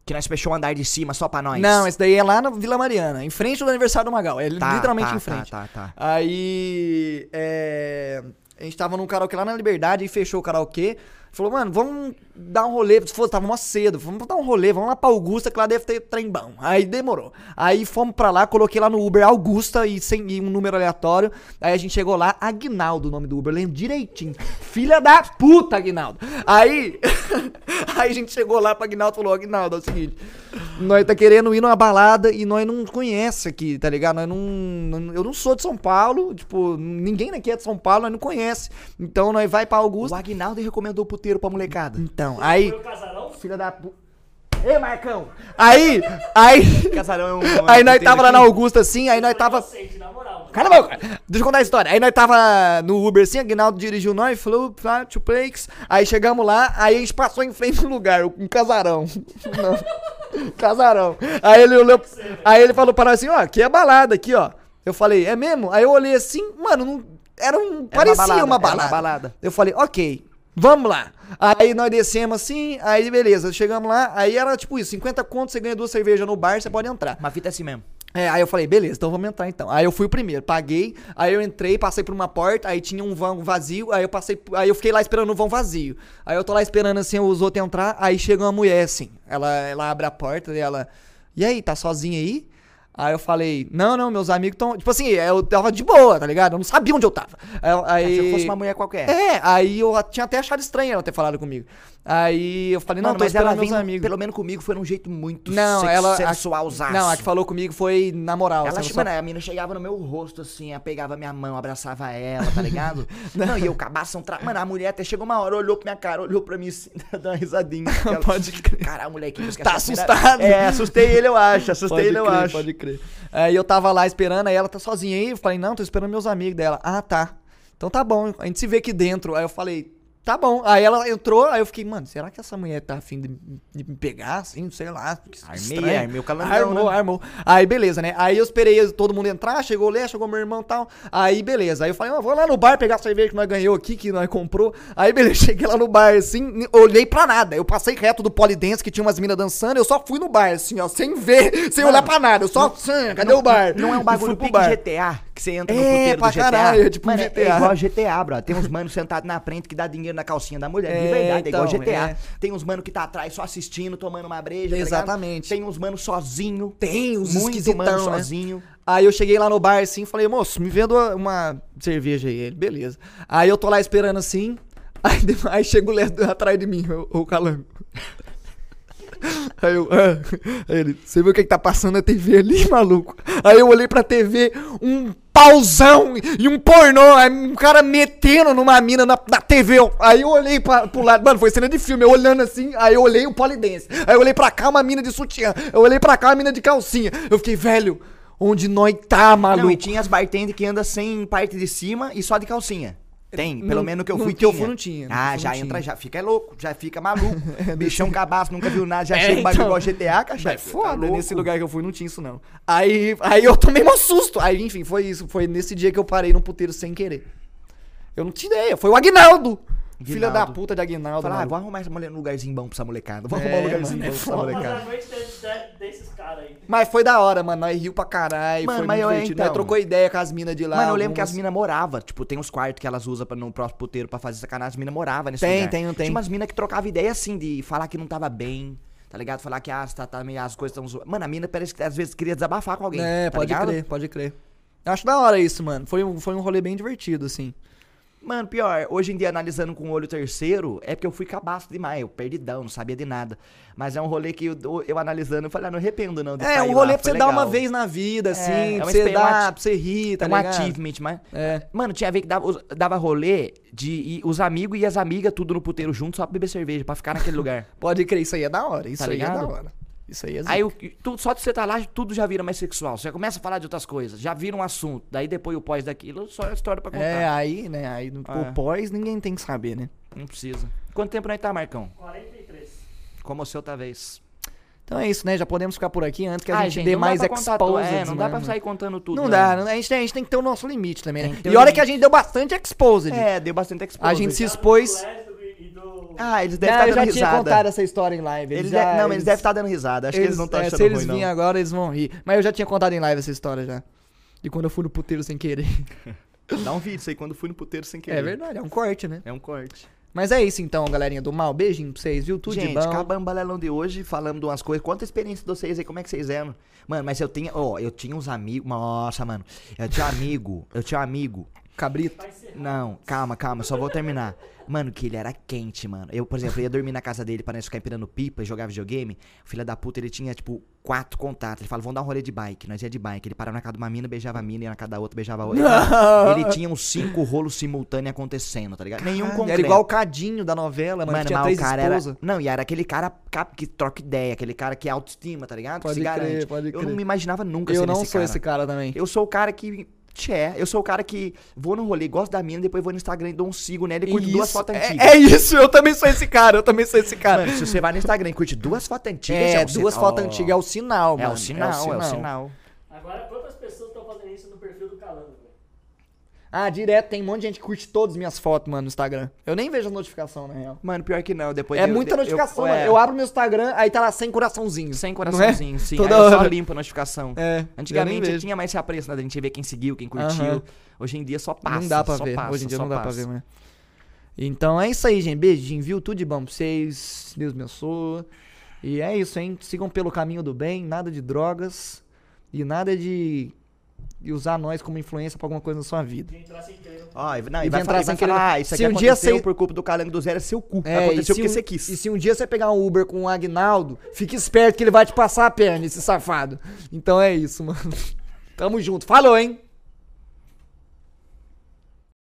Que nós fechou o andar de cima só pra nós. Não, esse daí é lá na Vila Mariana, em frente do aniversário do Magal. É Tá, literalmente tá, em frente. Tá, tá, tá. Aí. É, a gente tava num karaokê lá na Liberdade e fechou o karaokê. Falou, mano, vamos dar um rolê. Se fosse, tava mó cedo. Vamos dar um rolê, vamos lá pra Augusta, que lá deve ter trem bom. Aí demorou. Aí fomos pra lá, coloquei lá no Uber Augusta e, sem, e um número aleatório. Aí a gente chegou lá, Aguinaldo, o nome do Uber, lembro direitinho. Filha da puta, Aguinaldo. Aí. aí a gente chegou lá pra Aguinaldo e falou: Aguinaldo, é o seguinte. Nós tá querendo ir numa balada e nós não conhece aqui, tá ligado? Nós não, Eu não sou de São Paulo, tipo, ninguém aqui é de São Paulo, nós não conhece. Então nós vai pra O Augusta. Aguinaldo recomendou o puteiro pra molecada. Então, aí. Filha da. Ei, Marcão! Aí, aí. Casarão é um. Aí um nós tava lá na. Augusta assim, aí nós tava. inocente, na moral. Cala a boca! Deixa eu contar a história. Aí nós tava no Uber assim, Aguinaldo dirigiu nós, falou, two plaques. Aí chegamos lá, aí a gente passou em frente no lugar, um casarão. Não. Casarão. Aí ele olhou. Aí ele falou pra nós assim, ó, aqui é balada, aqui, ó. Eu falei, é mesmo? Aí eu olhei assim, mano, não. Era um. parecia balada, uma era uma balada. balada. Eu falei, ok, vamos lá. Aí nós descemos assim, aí beleza, chegamos lá, aí era tipo isso, 50 contos, você ganha duas cervejas no bar, você pode entrar. Uma fita assim mesmo. É, aí eu falei, beleza, então vamos entrar então. Aí eu fui o primeiro, paguei, aí eu entrei, passei por uma porta, aí tinha um vão vazio, aí eu passei, aí eu fiquei lá esperando o vão vazio. Aí eu tô lá esperando assim os outros entrar, aí chega uma mulher assim, ela, ela abre a porta e ela, e aí, tá sozinha aí? Aí eu falei, não, não, meus amigos estão. Tipo assim, eu tava de boa, tá ligado? Eu não sabia onde eu tava. Aí. Aí... aí Se fosse uma mulher qualquer. É, aí eu tinha até achado estranho ela ter falado comigo. Aí eu falei, não, Mano, mas ela esperando meus vem, amigos. pelo menos comigo, foi num jeito muito Não, sex- ela. sensualzaço. Não, a que falou comigo foi na moral. Ela, assim, só- mano, a mina chegava no meu rosto, assim, pegava minha mão, abraçava ela, tá ligado? não. e eu cabação. Tra... Mano, a mulher até chegou uma hora, olhou pra minha cara, olhou pra mim assim, deu uma risadinha. Ela- Pode crer. Caralho, moleque, Tá primeira- assustado. É, assustei ele, eu acho. Assustei Pode ele, eu crer, acho. Pode crer. Aí eu tava lá esperando, aí ela tá sozinha aí. Eu falei, não, tô esperando meus amigos dela. Ah, tá. Então tá bom, a gente se vê aqui dentro. Aí eu falei, tá bom. Aí ela entrou, aí eu fiquei, mano, será que essa mulher tá afim de, de me pegar, assim? Sei lá. que Armei, armei o calandrão, Armou, né? armou. Aí beleza, né? Aí eu esperei todo mundo entrar, chegou o Lé, chegou meu irmão e tal. Aí beleza. Aí eu falei, ó, vou lá no bar pegar a cerveja que nós ganhou aqui, que nós comprou. Aí beleza, cheguei lá no bar assim, olhei pra nada. Eu passei reto do polidense que tinha umas minas dançando, eu só fui no bar, assim, ó, sem ver, sem olhar pra nada. Eu só, "Sam, cadê o bar? Não é um bagulho pro bar. GTA, que você entra no É, puteiro pra do GTA. caralho, é tipo um Mano, GTA. É igual GTA, bro. Tem uns manos sentados na frente que dá dinheiro na calcinha da mulher. de É, verdade, é igual então, GTA. é. Tem uns manos que tá atrás só assistindo, tomando uma breja. tá? Exatamente. Tem uns manos sozinho. Tem uns muito mano né? sozinho. Aí eu cheguei lá no bar assim, falei, moço, me vendo uma cerveja aí. Ele, beleza. Aí eu tô lá esperando assim, aí, de- aí chega o Léo atrás de mim, o, o calango. Aí eu, ah. Aí ele, você viu o que, que tá passando na TV ali, maluco? Aí eu olhei pra TV, um pauzão e um pornô, aí um cara metendo numa mina na, na TV. Aí eu olhei pra, pro lado, mano, foi cena de filme, eu olhando assim, aí eu olhei o polidense. Aí eu olhei pra cá, uma mina de sutiã. Eu olhei pra cá, uma mina de calcinha. Eu fiquei, velho, onde nós tá, maluco? Não, e tinha as bartenders que anda sem parte de cima e só de calcinha. Tem, pelo Não- menos que eu no fui que eu fui não tinha, no Ah, eu já não entra, já fica louco, já fica maluco. Bichão cabaço, nunca viu nada, já É, chega um bagulho então. igual GTA, cachorro. É foda, nesse lugar que eu fui não tinha isso não. Aí, aí eu tomei um susto. Aí, enfim, foi isso. Foi nesse dia que eu parei num puteiro sem querer. Eu não tinha ideia. Foi o Aguinaldo. Filha da puta de Aguinaldo. Falar, ah, vou arrumar essa mulher num lugarzinho bom pra essa molecada. Vou É, arrumar um lugarzinho mano, é bom pra essa molecada. Mas foi da hora, mano. Nós riu pra caralho. Mano, foi mas muito eu- então- Nós trocou ideia com as minas de lá. Mano, eu lembro que as algumas- minas moravam. Tipo, tem os quartos que elas usam pra, no próximo puteiro pra fazer sacanagem. As minas moravam nesse Tem, lugar. tem, tem. Tinha umas minas que trocavam ideia assim, de falar que não tava bem. Tá ligado? Falar que ah, tá, tá, meio- as coisas estão zoando. Mano, a mina parece que às vezes queria desabafar com alguém. É, tá pode ligado? crer, pode crer. Eu acho da hora isso, mano. Foi um, foi um rolê bem divertido, assim. Mano, pior, hoje em dia, analisando com o olho terceiro, é porque eu fui cabaço demais, eu perdidão, não sabia de nada. Mas é um rolê que eu, eu analisando, eu falei, ah, não arrependo não É, um rolê lá, pra você dar uma legal. vez na vida, assim. é pra você dar, uma pra você rir, tá É um ligado? achievement, mas... É. Mano, tinha vez que dava, dava rolê de ir os amigos e as amigas tudo no puteiro junto só pra beber cerveja, pra ficar naquele lugar. Pode crer, isso aí é da hora. Isso Tá aí é da ligado? hora. Isso aí é Aí, o, tu, só de você tá lá, tudo já vira mais sexual. Você já começa a falar de outras coisas, já vira um assunto. Daí depois o pós daquilo, só é história pra contar. É, aí, né? Aí no É. o pós ninguém tem que saber, né? Não precisa. Quanto tempo nós tá, Marcão? 43. Como o seu, talvez. Então é isso, né? Já podemos ficar por aqui antes que a Ai, gente, dê mais exposed. É, não dá pra mano. sair contando tudo. Não dá, não- a gente, tem, a gente tem que ter o nosso limite também, né? E olha que a limite. gente deu bastante exposed. É, deu bastante exposed. A gente se expôs. Do Ah, eles devem estar eu já dando tinha risada. contado essa história em live. Eles já- de- Não, mas eles devem estar dando risada. Acho que eles não estão é, achando Se eles virem agora, eles vão rir. Mas eu já tinha contado em live essa história já. De quando eu fui no puteiro sem querer. Dá um vídeo isso aí quando fui no puteiro sem querer. É verdade, é um corte, né? É um corte. Mas é isso então, galerinha do mal. Beijinho pra vocês, viu? Tudo Gente, de bom. acabamos o balelão de hoje falando de umas coisas. Conta a experiência de vocês aí, como é que vocês eram. Mano, mas eu tinha, ó, eu tinha uns amigos. Nossa, mano. Eu tinha um amigo, eu tinha um amigo. Cabrito. Não, calma, calma, só vou terminar. Mano, que ele era quente, mano. Eu, por exemplo, ia dormir na casa dele pra nós ficar empinando pipa e jogar videogame. O filho da puta, ele tinha, tipo, quatro contatos. Ele falou, vamos dar um rolê de bike. Nós ia de bike. Ele parava na casa de uma mina, beijava a mina, ia na casa da outra, beijava a outra. Ele tinha uns cinco rolos simultâneos acontecendo, tá ligado? Nenhum concreto. Era igual o Cadinho da novela, mano. Mano, tinha três o cara esposas. era. Não, e era aquele cara que troca ideia, aquele cara que é autoestima, tá ligado? Pode que se crer, garante. pode Eu crer. não me imaginava nunca Eu ser não esse sou cara. esse cara também. Eu sou o cara que. Tchê, eu sou o cara que vou no rolê, gosto da mina, depois vou no Instagram e dou um sigo nela e curto duas Isso, fotos é- antigas. É, isso, eu também sou esse cara, eu também sou esse cara. Mano, se você vai no Instagram e curte duas fotos antigas, é, já você- duas fotos antigas é o sinal, É mano. o sinal, é o sinal. Agora, quantas pessoas estão fazendo isso no perfil do Calango, velho? Ah, direto, tem um monte de gente que curte todas as minhas fotos, mano, no Instagram. Eu nem vejo a notificação, na real. Mano, pior que não. Depois é eu- muita eu- notificação, eu, mano. é, Eu abro meu Instagram, aí tá lá sem coraçãozinho. Sem Não coraçãozinho, é? sim. Toda Aí eu só hora. limpo a notificação. É, Antigamente tinha mais esse apreço, né? Da gente ver quem seguiu, quem curtiu. Hoje em dia só passa. não dá pra ver. passa, Hoje em dia não dá pra ver, mano. Então é isso aí, gente. Beijinho, viu? Tudo de bom pra vocês. Deus me abençoe. E é isso, hein? Sigam pelo caminho do bem, nada de drogas e nada de, de usar nós como influência pra alguma coisa na sua vida. Ó, e- não, E e vai, entrar falar, e sem querer- ah, isso Se aqui um dia aconteceu você- por culpa do calango do zero, é seu cu. É, aconteceu e se porque um- você quis. E se um dia você pegar um Uber com o Agnaldo, fique esperto que ele vai te passar a perna, esse safado. Então é isso, mano. Tamo junto. Falou, hein?